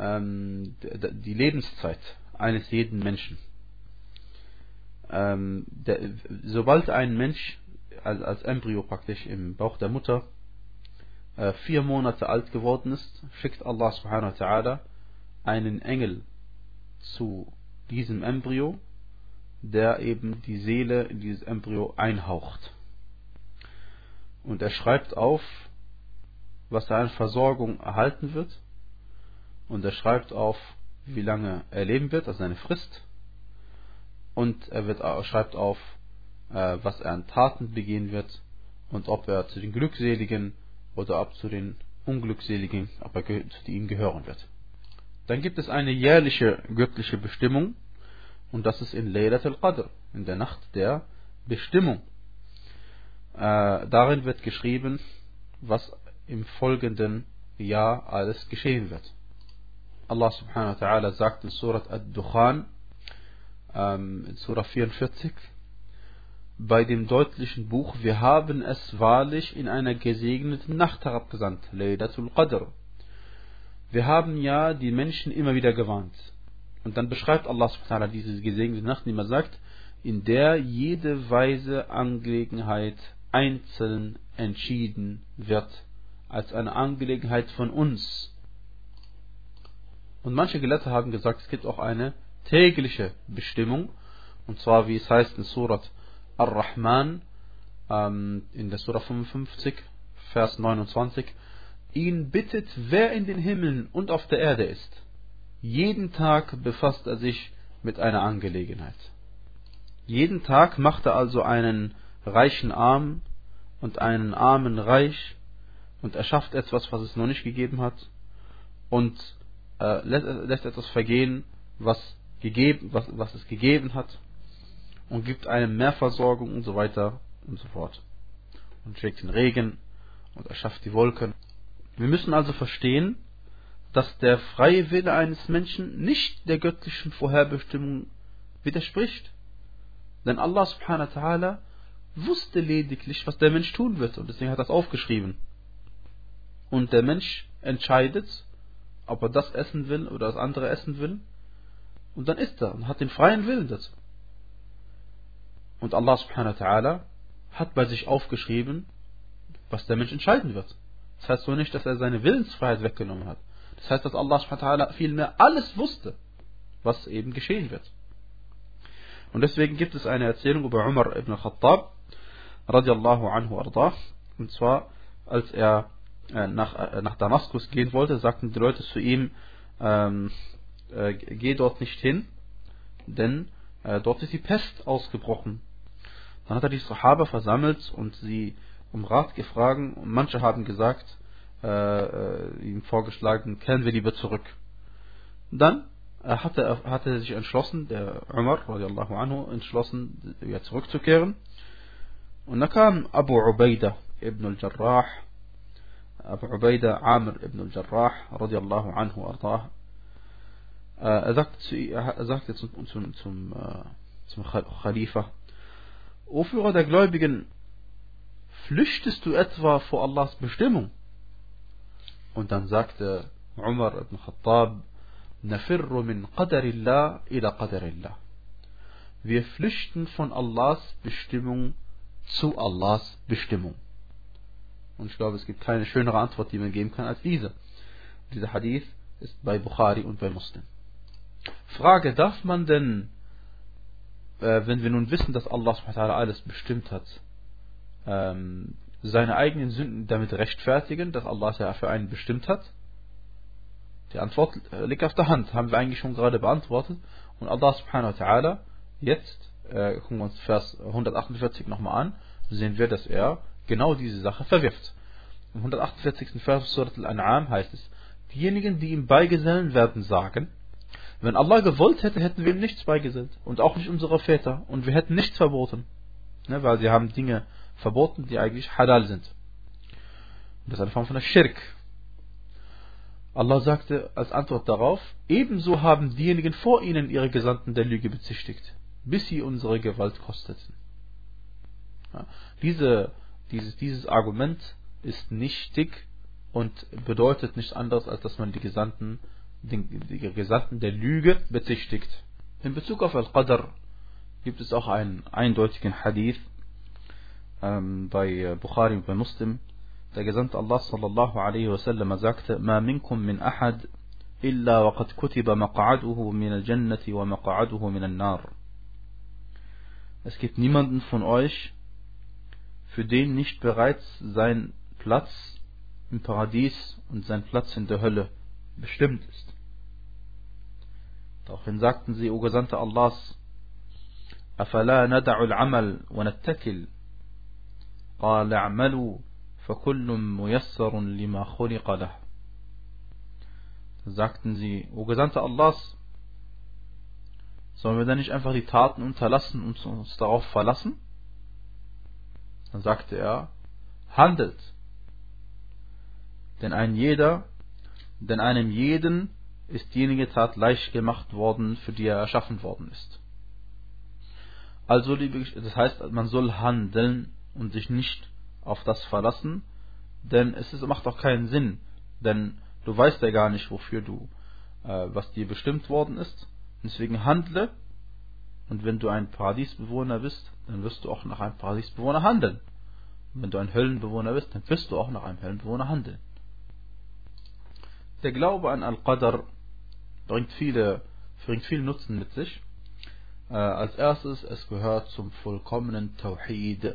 ähm, die Lebenszeit eines jeden Menschen. Ähm, der, sobald ein Mensch als, als, Embryo praktisch im Bauch der Mutter äh, vier Monate alt geworden ist, schickt Allah subhanahu wa ta'ala einen Engel zu diesem Embryo, der eben die Seele in dieses Embryo einhaucht. Und er schreibt auf, was er an Versorgung erhalten wird und er schreibt auf, wie lange er leben wird, also seine Frist. Und er wird, schreibt auf, äh, was er an Taten begehen wird und ob er zu den Glückseligen oder ob zu den Unglückseligen, ob er zu ihm gehören wird. Dann gibt es eine jährliche göttliche Bestimmung und das ist in Laylat al-Qadr, in der Nacht der Bestimmung. Äh, darin wird geschrieben, was im folgenden Jahr alles geschehen wird. Allah subhanahu wa ta'ala sagt in Surat Ad-Dukhan, ähm, in Surah 44, bei dem deutlichen Buch, wir haben es wahrlich in einer gesegneten Nacht herabgesandt, Laylatul Qadr. wir haben ja die Menschen immer wieder gewarnt. Und dann beschreibt Allah subhanahu wa ta'ala diese gesegnete Nacht, indem er sagt, in der jede weise Angelegenheit einzeln entschieden wird, als eine Angelegenheit von uns. Und manche Gelehrte haben gesagt, es gibt auch eine tägliche Bestimmung, und zwar wie es heißt in Surat Ar-Rahman, ähm, in der Surah 55, Vers 29, ihn bittet, wer in den Himmeln und auf der Erde ist. Jeden Tag befasst er sich mit einer Angelegenheit. Jeden Tag macht er also einen reichen arm und einen armen reich und erschafft etwas, was es noch nicht gegeben hat und äh, lässt, lässt, etwas vergehen, was, gegeben, was, was es gegeben hat und gibt einem mehr Versorgung und so weiter und so fort. Und schickt den Regen und erschafft die Wolken. Wir müssen also verstehen, dass der freie Wille eines Menschen nicht der göttlichen Vorherbestimmung widerspricht. Denn Allah subhanahu wa ta'ala wusste lediglich, was der Mensch tun wird und deswegen hat er das aufgeschrieben. Und der Mensch entscheidet, ob er das essen will oder das andere essen will. Und dann isst er und hat den freien Willen dazu. Und Allah subhanahu wa ta'ala hat bei sich aufgeschrieben, was der Mensch entscheiden wird. Das heißt so nicht, dass er seine Willensfreiheit weggenommen hat. Das heißt, dass Allah subhanahu wa ta'ala vielmehr alles wusste, was eben geschehen wird. Und deswegen gibt es eine Erzählung über Umar ibn Khattab, radiallahu anhu ardah, und zwar, als er nach, äh, nach Damaskus gehen wollte, sagten die Leute zu ihm, ähm, äh, geh dort nicht hin, denn äh, dort ist die Pest ausgebrochen. Dann hat er die Sahaba versammelt und sie um Rat gefragt und manche haben gesagt, äh, äh, ihm vorgeschlagen, kehren wir lieber zurück. Dann hatte er hatte sich entschlossen, der Umar radiallahu anhu, entschlossen, wieder zurückzukehren. Und da kam Abu Ubaidah ibn al-Jarrah, Abu Ubaidah Amr ibn al-Jarrah radiallahu anhu ardah. Er sagte, zu, er sagte zum, zum, zum, zum Khalifa, O Führer der Gläubigen, flüchtest du etwa vor Allahs Bestimmung? Und dann sagte Umar ibn Khattab, نفر من قدر الله إلى قدر الله. Wir flüchten von Allahs Bestimmung zu Allahs Bestimmung. Und ich glaube, es gibt keine schönere Antwort, die man geben kann als diese. Dieser Hadith ist bei Bukhari und bei Muslim. Frage, darf man denn, äh, wenn wir nun wissen, dass Allah alles bestimmt hat, ähm, seine eigenen Sünden damit rechtfertigen, dass Allah ja für einen bestimmt hat? Die Antwort äh, liegt auf der Hand, haben wir eigentlich schon gerade beantwortet. Und Allah subhanahu wa ta'ala, jetzt, äh, gucken wir uns Vers 148 nochmal an, sehen wir, dass er genau diese Sache verwirft. Im 148. Vers Surat al-An'am heißt es, diejenigen, die ihm beigesellen werden, sagen, wenn Allah gewollt hätte, hätten wir ihm nichts beigesellt. Und auch nicht unsere Väter. Und wir hätten nichts verboten. Ne, weil sie haben Dinge verboten, die eigentlich halal sind. Und das ist eine Form von der Schirk. Allah sagte als Antwort darauf, ebenso haben diejenigen vor ihnen ihre Gesandten der Lüge bezichtigt, bis sie unsere Gewalt kosteten. Ja, diese, dieses, dieses Argument ist nichtig und bedeutet nichts anderes, als dass man die Gesandten, den, die Gesandten der Lüge bezichtigt. In Bezug auf Al-Qadr gibt es auch einen eindeutigen Hadith ähm, bei Bukhari und bei Muslim, der Gesandte Allah sallallahu alaihi wasallam sagte, Ma minkum min ahad illa waqad kutiba maq'aduhu min al-jannati wa maq'aduhu. Es gibt niemanden von euch, für den nicht bereits sein Platz im Paradies und sein Platz in der Hölle bestimmt ist. Daraufhin sagten sie, O Gesandte Allahs, أفلا ندع العمل ونتكل قال اعملوا فَكُلٌّ مُيَسَّرٌ لِمَا خُلِقَ لَهُ sagten sie, O Gesandter Allahs, sollen wir denn nicht einfach die Taten unterlassen und uns darauf verlassen? Dann sagte er, handelt. Denn ein jeder, denn einem jeden ist diejenige Tat leicht gemacht worden, für die er erschaffen worden ist. Also, das heißt, man soll handeln und sich nicht auf das verlassen, denn es macht auch keinen Sinn, denn Du weißt ja gar nicht, wofür du, äh, was dir bestimmt worden ist. Deswegen handle. Und wenn du ein Paradiesbewohner bist, dann wirst du auch nach einem Paradiesbewohner handeln. Und wenn du ein Höllenbewohner bist, dann wirst du auch nach einem Höllenbewohner handeln. Der Glaube an Al-Qadr bringt viele, bringt viel Nutzen mit sich. Äh, als erstes, es gehört zum vollkommenen Tawhid,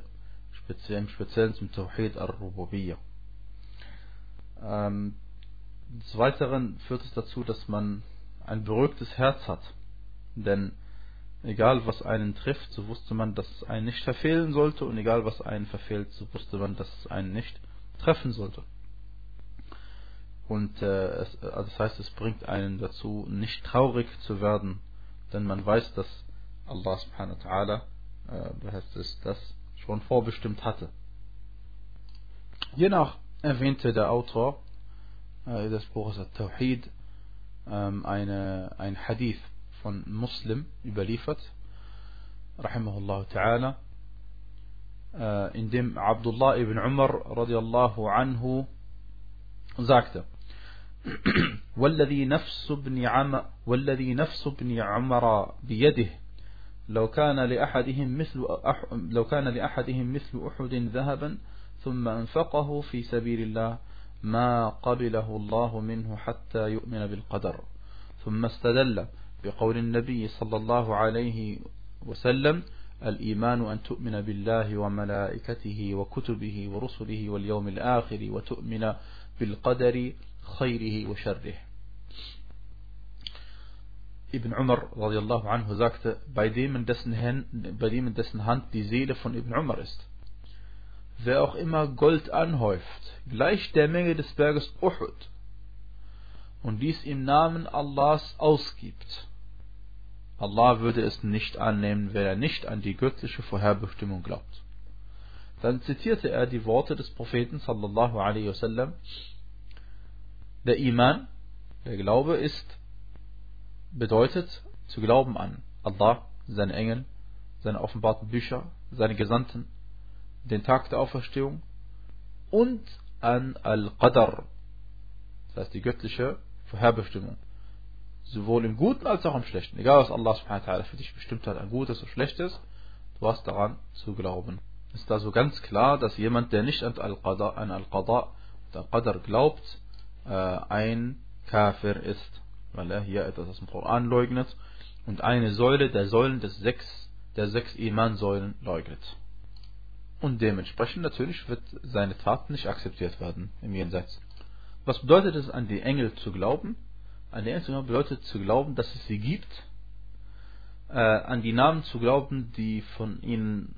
speziell, im zum Tawhid al-Rububiyyah. Ähm, des Weiteren führt es dazu, dass man ein beruhigtes Herz hat. Denn egal was einen trifft, so wusste man, dass es einen nicht verfehlen sollte und egal was einen verfehlt, so wusste man, dass es einen nicht treffen sollte. Und äh, es, also das heißt, es bringt einen dazu, nicht traurig zu werden, denn man weiß, dass Allah subhanahu wa ta'ala, äh, das schon vorbestimmt hatte. Hiernach erwähnte der Autor äh, des Buches Al-Tawhid ähm, ein Hadith von Muslim überliefert, rahimahullah ta'ala, äh, in dem Abdullah ibn Umar radiallahu anhu sagte, والذي نفس ابن عم والذي نفس ابن عمر بيده لو كان لأحدهم مثل. لو كان لأحدهم مثل أحد ذهبا ثم أنفقه في سبيل الله ما قبله الله منه حتى يؤمن بالقدر ثم استدل بقول النبي صلى الله عليه وسلم الإيمان أن تؤمن بالله وملائكته وكتبه ورسله واليوم الآخر وتؤمن بالقدر خيره وشره Ibn Umar radiallahu anhu sagte, bei dem, in dessen Hand, bei dem in dessen Hand die Seele von Ibn Umar ist. Wer auch immer Gold anhäuft, gleich der Menge des Berges Uhud, und dies im Namen Allahs ausgibt, Allah würde es nicht annehmen, wenn er nicht an die göttliche Vorherbestimmung glaubt. Dann zitierte er die Worte des Propheten sallallahu alaihi wasallam. Der Iman, der Glaube ist bedeutet zu glauben an Allah, seine Engel, seine offenbarten Bücher, seine Gesandten, den Tag der Auferstehung und an Al-Qadr, das heißt die göttliche Vorherbestimmung. Sowohl im Guten als auch im Schlechten. Egal was Allah subhanahu wa ta'ala für dich bestimmt hat, ein Gutes oder Schlechtes, du hast daran zu glauben. Ist also ganz klar, dass jemand, der nicht an Al-Qadr, Al-Qadr, Al-Qadr glaubt, äh, ein Kafir ist weil er hier etwas aus dem Koran leugnet und eine Säule der Säulen des sechs, der sechs Iman-Säulen leugnet. Und dementsprechend natürlich wird seine Tat nicht akzeptiert werden im Jenseits. Was bedeutet es, an die Engel zu glauben? An zu glauben bedeutet zu glauben, dass es sie gibt, äh, an die Namen zu glauben, die von ihnen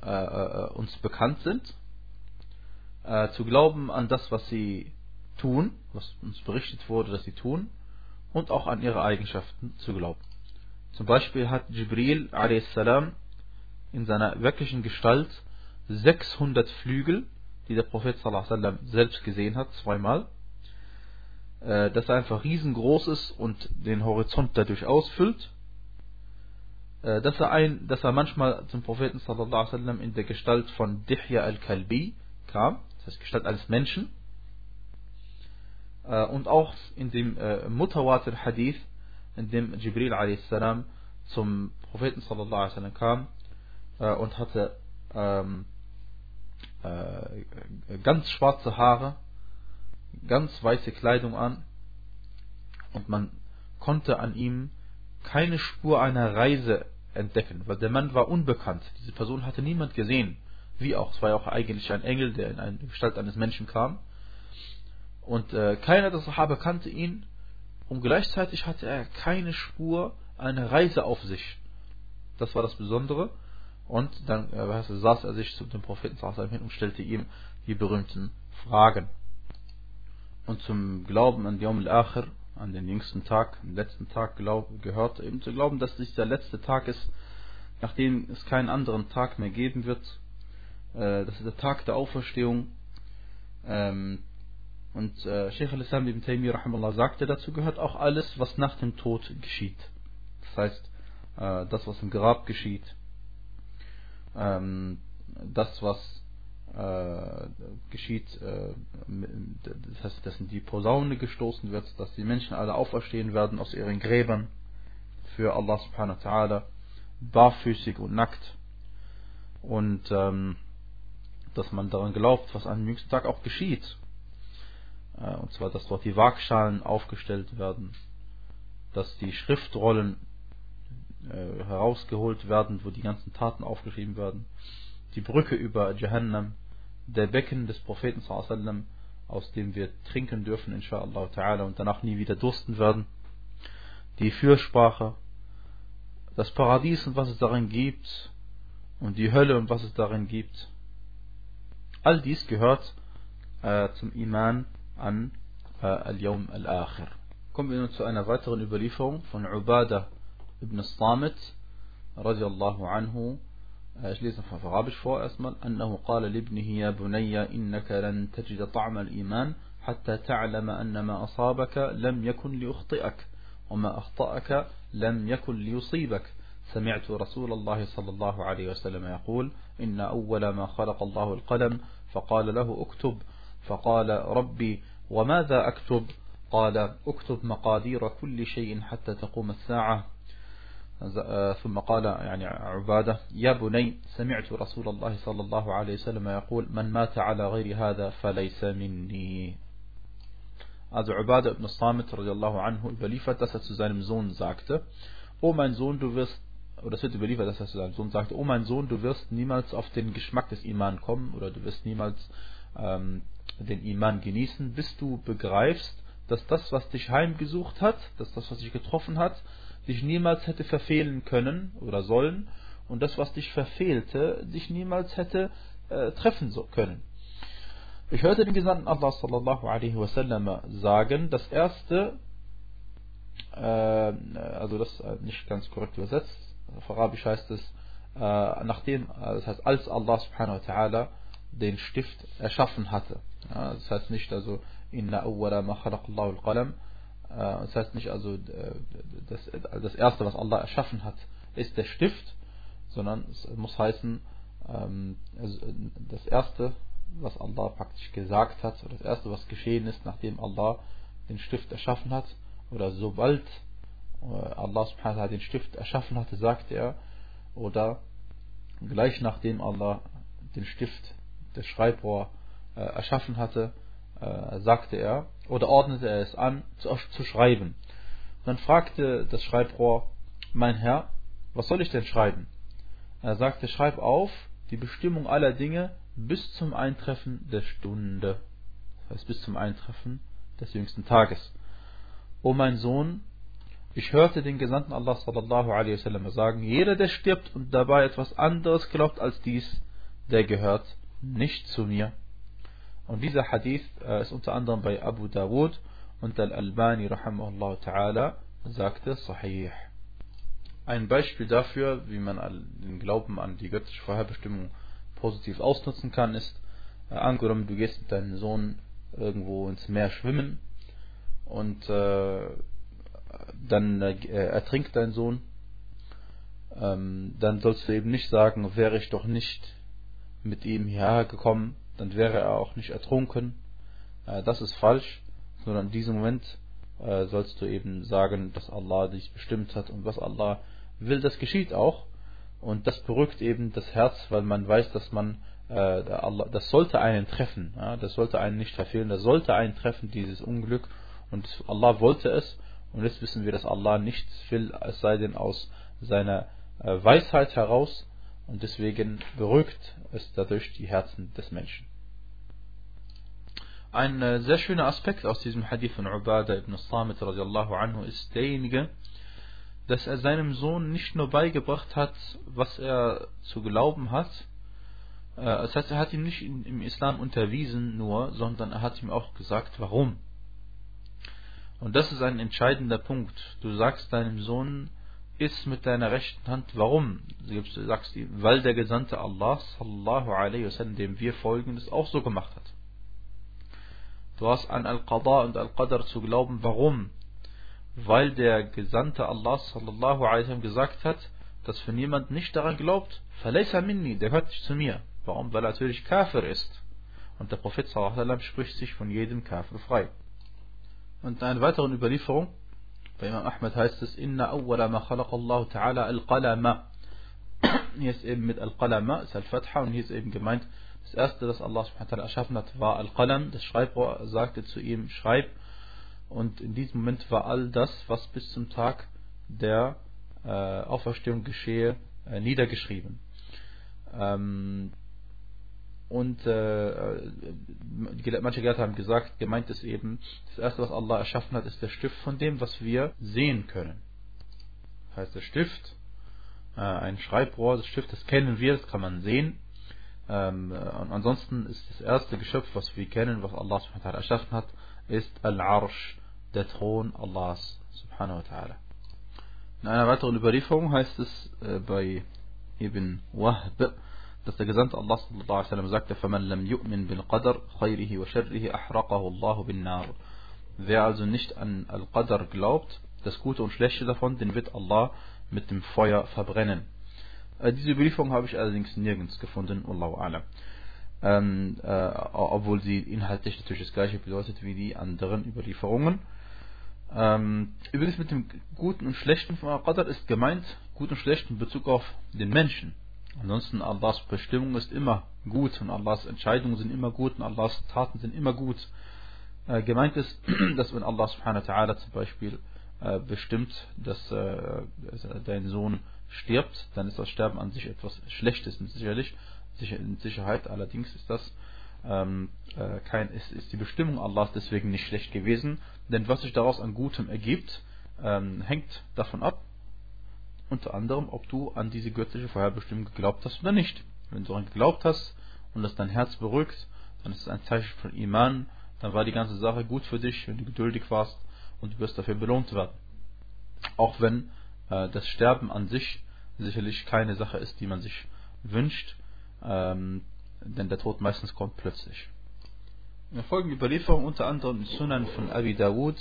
äh, äh, uns bekannt sind, äh, zu glauben an das, was sie tun, was uns berichtet wurde, dass sie tun, und auch an ihre Eigenschaften zu glauben. Zum Beispiel hat Jibril a.s. in seiner wirklichen Gestalt 600 Flügel, die der Prophet sallam, selbst gesehen hat, zweimal, äh, dass er einfach riesengroß ist und den Horizont dadurch ausfüllt, äh, dass er, ein, dass er manchmal zum Propheten sallam, in der Gestalt von Dihya al-Kalbi kam, das heißt Gestalt eines Menschen, äh, und auch in dem äh, Mutawatir Hadith, in dem Jibril a.s. zum Propheten wasallam kam äh, und hatte ähm, äh, ganz schwarze Haare, ganz weiße Kleidung an und man konnte an ihm keine Spur einer Reise entdecken, weil der Mann war unbekannt. Diese Person hatte niemand gesehen. Wie auch, es war ja auch eigentlich ein Engel, der in eine Gestalt eines Menschen kam. Und äh, keiner der Sahaba kannte ihn und gleichzeitig hatte er keine Spur einer Reise auf sich. Das war das Besondere. Und dann äh, saß er sich zu dem Propheten hin und stellte ihm die berühmten Fragen. Und zum Glauben an Yom al-Akhir, an den jüngsten Tag, den letzten Tag glaub, gehört eben zu glauben, dass dies der letzte Tag ist, nachdem es keinen anderen Tag mehr geben wird. Äh, das ist der Tag der Auferstehung. Ähm, und äh, Sheikh al-Islam ibn Taymiyyah sagte, dazu gehört auch alles, was nach dem Tod geschieht. Das heißt, äh, das, was im Grab geschieht, ähm, das, was geschieht, äh, das heißt, dass in die Posaune gestoßen wird, dass die Menschen alle auferstehen werden aus ihren Gräbern für Allah subhanahu wa ta'ala, barfüßig und nackt. Und ähm, dass man daran glaubt, was am jüngsten Tag auch geschieht. Äh, und zwar, dass dort die Waagschalen aufgestellt werden, dass die Schriftrollen äh, herausgeholt werden, wo die ganzen Taten aufgeschrieben werden, die Brücke über Jahannam, der Becken des Propheten sallam, aus dem wir trinken dürfen, inshallah ta'ala, und danach nie wieder dursten werden, die Fürsprache, das Paradies und was es darin gibt, und die Hölle und was es darin gibt. All dies gehört äh, zum Iman an äh, Al-Yawm Al-Akhir. Kommen wir nun zu einer weiteren Überlieferung von Ubadah ibn Samit radiallahu anhu. Auf Arabisch vor erstmal. أنه قال لابنه يا بني إنك لن تجد طعم الإيمان حتى تعلم أن ما أصابك لم يكن ليخطئك وما أخطأك لم يكن ليصيبك. سمعت رسول الله صلى الله عليه وسلم يقول إن أول ما خلق الله القلم فقال له اكتب. فقال ربي وماذا أكتب؟ قال اكتب مقادير كل شيء حتى تقوم الساعة. ثم قال يعني عبادة يا بني سمعت رسول الله صلى الله عليه وسلم يقول من مات على غير هذا فليس مني Also Ubadah ibn Samit radiallahu anhu überliefert, dass er zu seinem Sohn sagte, O mein Sohn, du wirst, oder es wird überliefert, dass er zu seinem Sohn sagte, O mein Sohn, du wirst niemals auf den Geschmack des Iman kommen, oder du wirst niemals ähm, den Iman genießen, bis du begreifst, dass das, was dich heimgesucht hat, dass das, was dich getroffen hat, dich niemals hätte verfehlen können oder sollen und das, was dich verfehlte, dich niemals hätte äh, treffen können. Ich hörte den Gesandten Allah sallallahu alaihi wasallam sagen, das erste, äh, also das äh, nicht ganz korrekt übersetzt, auf Arabisch heißt es, äh, nachdem, äh, das heißt, als Allah subhanahu wa ta'ala den Stift erschaffen hatte. Ja, das heißt nicht also, inna awwala ma khalaqallahu al-qalam, das heißt nicht also, äh, das, das erste, was Allah erschaffen hat, ist der Stift, sondern es muss heißen, ähm, also, das erste, was Allah praktisch gesagt hat, oder das erste, was geschehen ist, nachdem Allah den Stift erschaffen hat, oder sobald äh, Allah subhanahu wa den Stift erschaffen hatte, sagte er, oder gleich nachdem Allah den Stift, das Schreibrohr erschaffen hatte, äh, sagte er, oder ordnete er es an, zu, zu schreiben. dann fragte das Schreibrohr, mein Herr, was soll ich denn schreiben? Er sagte, schreib auf die Bestimmung aller Dinge bis zum Eintreffen der Stunde. Das heißt, bis zum Eintreffen des jüngsten Tages. O mein Sohn, ich hörte den Gesandten Allah sallallahu alaihi wasallam sagen, jeder, der stirbt und dabei etwas anderes glaubt als dies, der gehört nicht zu mir. Und dieser Hadith äh, ist unter anderem bei Abu Dawud und Al-Albani rahimahullah ta'ala sagte Sahih. Ein Beispiel dafür, wie man den Glauben an die göttliche Vorherbestimmung positiv ausnutzen kann, ist, äh, angenommen, du gehst mit deinem Sohn irgendwo ins Meer schwimmen und äh, dann äh, ertrinkt dein Sohn, ähm, dann sollst du eben nicht sagen, wäre ich doch nicht mit ihm hierher gekommen, dann wäre er auch nicht ertrunken. Äh, das ist falsch, sondern in diesem Moment äh, sollst du eben sagen, dass Allah dich bestimmt hat und was Allah will, das geschieht auch. Und das beruhigt eben das Herz, weil man weiß, dass man äh, Allah, das sollte einen treffen, das sollte einen nicht verfehlen, das sollte einen treffen, dieses Unglück. Und Allah wollte es. Und jetzt wissen wir, dass Allah nichts will, es sei denn aus seiner Weisheit heraus. Und deswegen beruhigt es dadurch die Herzen des Menschen. Ein äh, sehr schöner Aspekt aus diesem Hadith von Ubadah ibn Samit radiallahu anhu ist derjenige, dass er seinem Sohn nicht nur beigebracht hat, was er zu glauben hat, äh, das heißt, er hat ihm nicht im Islam unterwiesen nur, sondern er hat ihm auch gesagt, warum. Und das ist ein entscheidender Punkt. Du sagst deinem Sohn, ist mit deiner rechten Hand. Warum? Du sagst ihm, weil der Gesandte Allah, sallallahu alaihi wasallam, dem wir folgen, es auch so gemacht hat. Du hast an Al-Qadha und Al-Qadr zu glauben. Warum? Weil der Gesandte Allah, sallallahu alaihi wasallam, gesagt hat, dass wenn jemand nicht daran glaubt, verlässt minni, der hört nicht zu mir. Warum? Weil er natürlich Kafir ist. Und der Prophet sallam spricht sich von jedem Kafir frei. Und in einer weiteren Überlieferung, bei Imam Ahmed heißt es, Inna awwala ma khalaqa Allah ta'ala al-qalama. Hier ist eben mit al-qalama, ist al-Fatha und hier ist eben gemeint, das erste, das Allah subhanahu wa erschaffen hat, war al-qalam, das Schreibrohr sagte zu ihm, schreib. Und in diesem Moment war all das, was bis zum Tag der äh, Auferstehung geschehe, äh, niedergeschrieben. Ähm, und äh, manche Gelehrte haben gesagt, gemeint ist eben, das erste, was Allah erschaffen hat, ist der Stift von dem, was wir sehen können. Das heißt, der Stift, äh, ein Schreibrohr, das Stift, das kennen wir, das kann man sehen. Ähm, und ansonsten ist das erste Geschöpf, was wir kennen, was Allah subhanahu wa ta'ala erschaffen hat, ist Al-Arsh, der Thron Allahs subhanahu wa ta'ala. In einer weiteren Überlieferung heißt es äh, bei Ibn Wahb, dass der Gesandte Allah sallallahu alaihi wasallam sagte, فَمَنْ لَمْ يُؤْمِنْ بِالْقَدَرِ خَيْرِهِ وَشَرِّهِ أَحْرَقَهُ اللَّهُ بِالنَّارِ Wer also nicht an Al-Qadr glaubt, das Gute und Schlechte davon, den wird Allah mit dem Feuer verbrennen. Äh, diese Überlieferung habe ich allerdings nirgends gefunden, Allahu A'lam. Ähm, äh, obwohl sie inhaltlich natürlich das gleiche bedeutet wie die anderen Überlieferungen. Ähm, übrigens mit dem Guten und Schlechten von Al-Qadr ist gemeint, Gut und Schlecht in Bezug auf den Menschen. Ansonsten Allahs Bestimmung ist immer gut und Allahs Entscheidungen sind immer gut und Allahs Taten sind immer gut. Äh, gemeint ist, dass wenn Allah subhanahu wa ta'ala zum Beispiel äh, bestimmt, dass äh, dein Sohn stirbt, dann ist das Sterben an sich etwas Schlechtes sicherlich. In Sicherheit allerdings ist das ähm, äh, kein, ist, ist die Bestimmung Allahs deswegen nicht schlecht gewesen, denn was sich daraus an Gutem ergibt, ähm, hängt davon ab, unter anderem, ob du an diese göttliche Vorherbestimmung geglaubt hast oder nicht. Wenn du daran geglaubt hast und das dein Herz beruhigt, dann ist es ein Zeichen von Iman, dann war die ganze Sache gut für dich, wenn du geduldig warst und du wirst dafür belohnt werden. Auch wenn äh, das Sterben an sich sicherlich keine Sache ist, die man sich wünscht, ähm, denn der Tod meistens kommt plötzlich. In der folgenden Überlieferung, unter anderem im Sunan von Abi Dawud,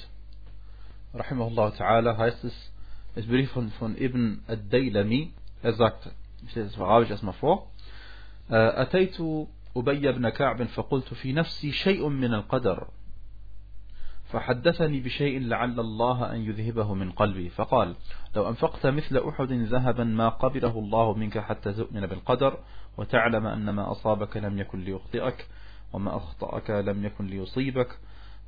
rahimahullah ta'ala, heißt es, es berichtet von, von Ibn ad-Daylami, er sagt, ich lese das Arabisch erstmal vor, أتيت أبي بن كعب فقلت في نفسي شيء من القدر فحدثني بشيء لعل الله أن يذهبه من قلبي. فقال لو أنفقت مثل أحد ذهبا ما قبله الله منك حتى تؤمن بالقدر وتعلم أن ما أصابك لم يكن ليخطئك وما أخطأك لم يكن ليصيبك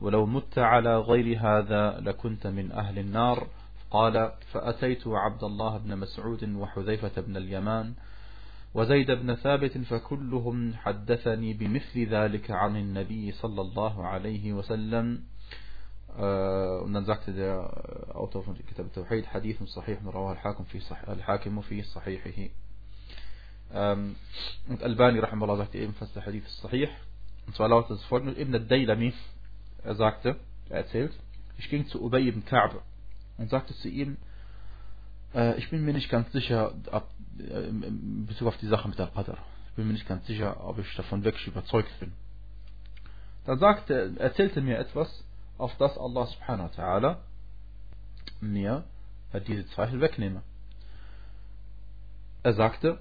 ولو مت على غير هذا لكنت من أهل النار. قال فأتيت عبد الله بن مسعود وحذيفة بن اليمان وزيد بن ثابت فكلهم حدثني بمثل ذلك عن النبي صلى الله عليه وسلم. آه، ننزعت أوتوف كتاب التوحيد حديث صحيح من رواه الحاكم في الحاكم في صحيحه. ألباني رحمه الله زعت ابن فس الحديث الصحيح سؤالات الصفر ابن الديلمي زعت أتيت إيش كنت ابي بن كعب und sagte zu ihm, äh, ich bin mir nicht ganz sicher ab, äh, in Bezug auf die Sache mit der Qadr. Ich bin mir nicht ganz sicher, ob ich davon wirklich überzeugt bin. Dann sagte, erzählte mir etwas, auf das Allah subhanahu wa ta'ala mir äh, diese Zweifel wegnehme. Er sagte,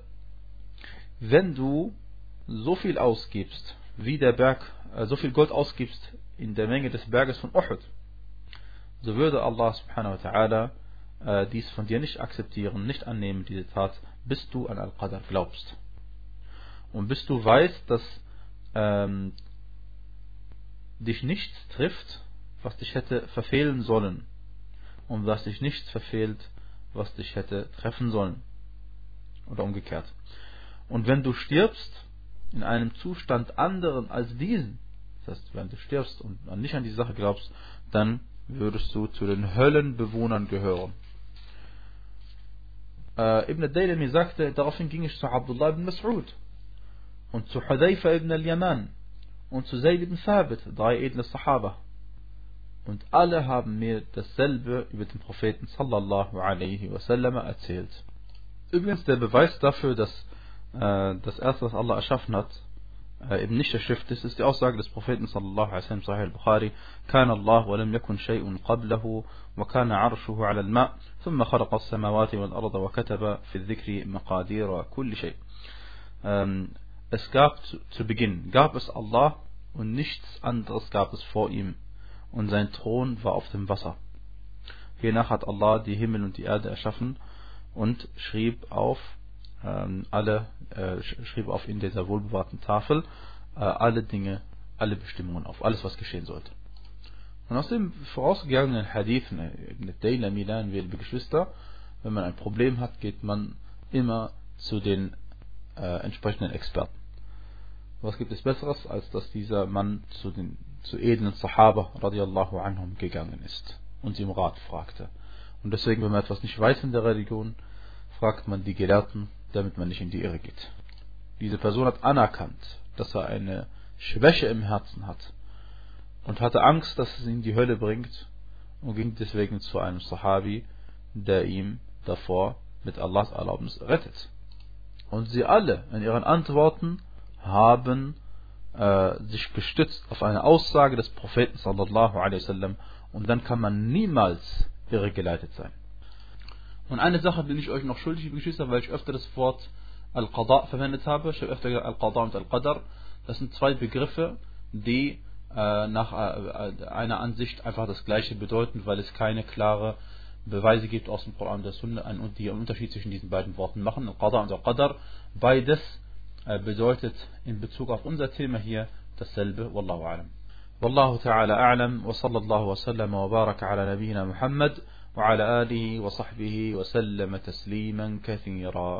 wenn du so viel ausgibst, wie der Berg, äh, so viel Gold ausgibst in der Menge des Berges von Uhud, so würde Allah subhanahu wa ta'ala äh, dies von dir nicht akzeptieren, nicht annehmen, diese Tat, bis du an Al-Qadr glaubst. Und bis du weißt, dass ähm, dich nichts trifft, was dich hätte verfehlen sollen. Und dass dich nichts verfehlt, was dich hätte treffen sollen. Oder umgekehrt. Und wenn du stirbst in einem Zustand anderen als diesen, das heißt, wenn du stirbst und nicht an die Sache glaubst, dann würdest du zu den Höllenbewohnern gehören. Äh, Ibn Daylami sagte, daraufhin ging ich zu Abdullah ibn Mas'ud und zu Hudayfa ibn al-Yaman und zu Zayd ibn Thabit, drei edle Sahaba. Und alle haben mir dasselbe über den Propheten sallallahu alaihi wasallam erzählt. Übrigens der Beweis dafür, dass äh, das erste, was Allah erschaffen hat, آه، ابن الشريف تسستي أصعق لسبوفيتنا صلى الله عليه وسلم صحيح البخاري. كان الله ولم يكن شيء قبله وكان عرشه على الماء ثم خلق السماوات والأرض وكتب في الذكر مقادير كل شيء. اسكاب to begin. Gab es Allah und nichts anderes gab es vor ihm und sein Thron war auf dem Wasser. Hiernach hat Allah die Himmel und die Erde erschaffen und schrieb auf alle äh, schrieb auf in dieser wohlbewahrten Tafel äh, alle Dinge, alle Bestimmungen auf, alles was geschehen sollte. Und aus dem vorausgegangenen Hadith Ibn Daylami lernen wir, liebe Geschwister, wenn man ein Problem hat, geht man immer zu den äh, entsprechenden Experten. Was gibt es Besseres, als dass dieser Mann zu den zu edlen Sahaba radiallahu anhum gegangen ist und um Rat fragte. Und deswegen, wenn man etwas nicht weiß in der Religion, fragt man die Gelehrten, damit man nicht in die Irre geht. Diese Person hat anerkannt, dass er eine Schwäche im Herzen hat und hatte Angst, dass es ihn in die Hölle bringt und ging deswegen zu einem Sahabi, der ihm davor mit Allahs Erlaubnis rettet. Und sie alle in ihren Antworten haben äh, sich gestützt auf eine Aussage des Propheten sallallahu alaihi wasallam und dann kann man niemals irregeleitet sein. Und eine Sache bin ich euch noch schuldig, liebe Geschwister, weil ich öfter das Wort Al-Qada verwendet habe. Ich habe öfter gesagt Al-Qada und Al-Qadar. Das sind zwei Begriffe, die äh, nach äh, einer Ansicht einfach das gleiche bedeuten, weil es keine klare Beweise gibt aus dem Koran und der Sunna, die einen Unterschied zwischen diesen beiden Worten machen. Al-Qada und Al-Qadar. Beides äh, bedeutet in Bezug auf unser Thema hier dasselbe. Wallahu alam. والله تعالى أعلم وصلى الله وسلم وبارك على نبينا محمد وعلى آله وصحبه وسلم تسليما كثيرا.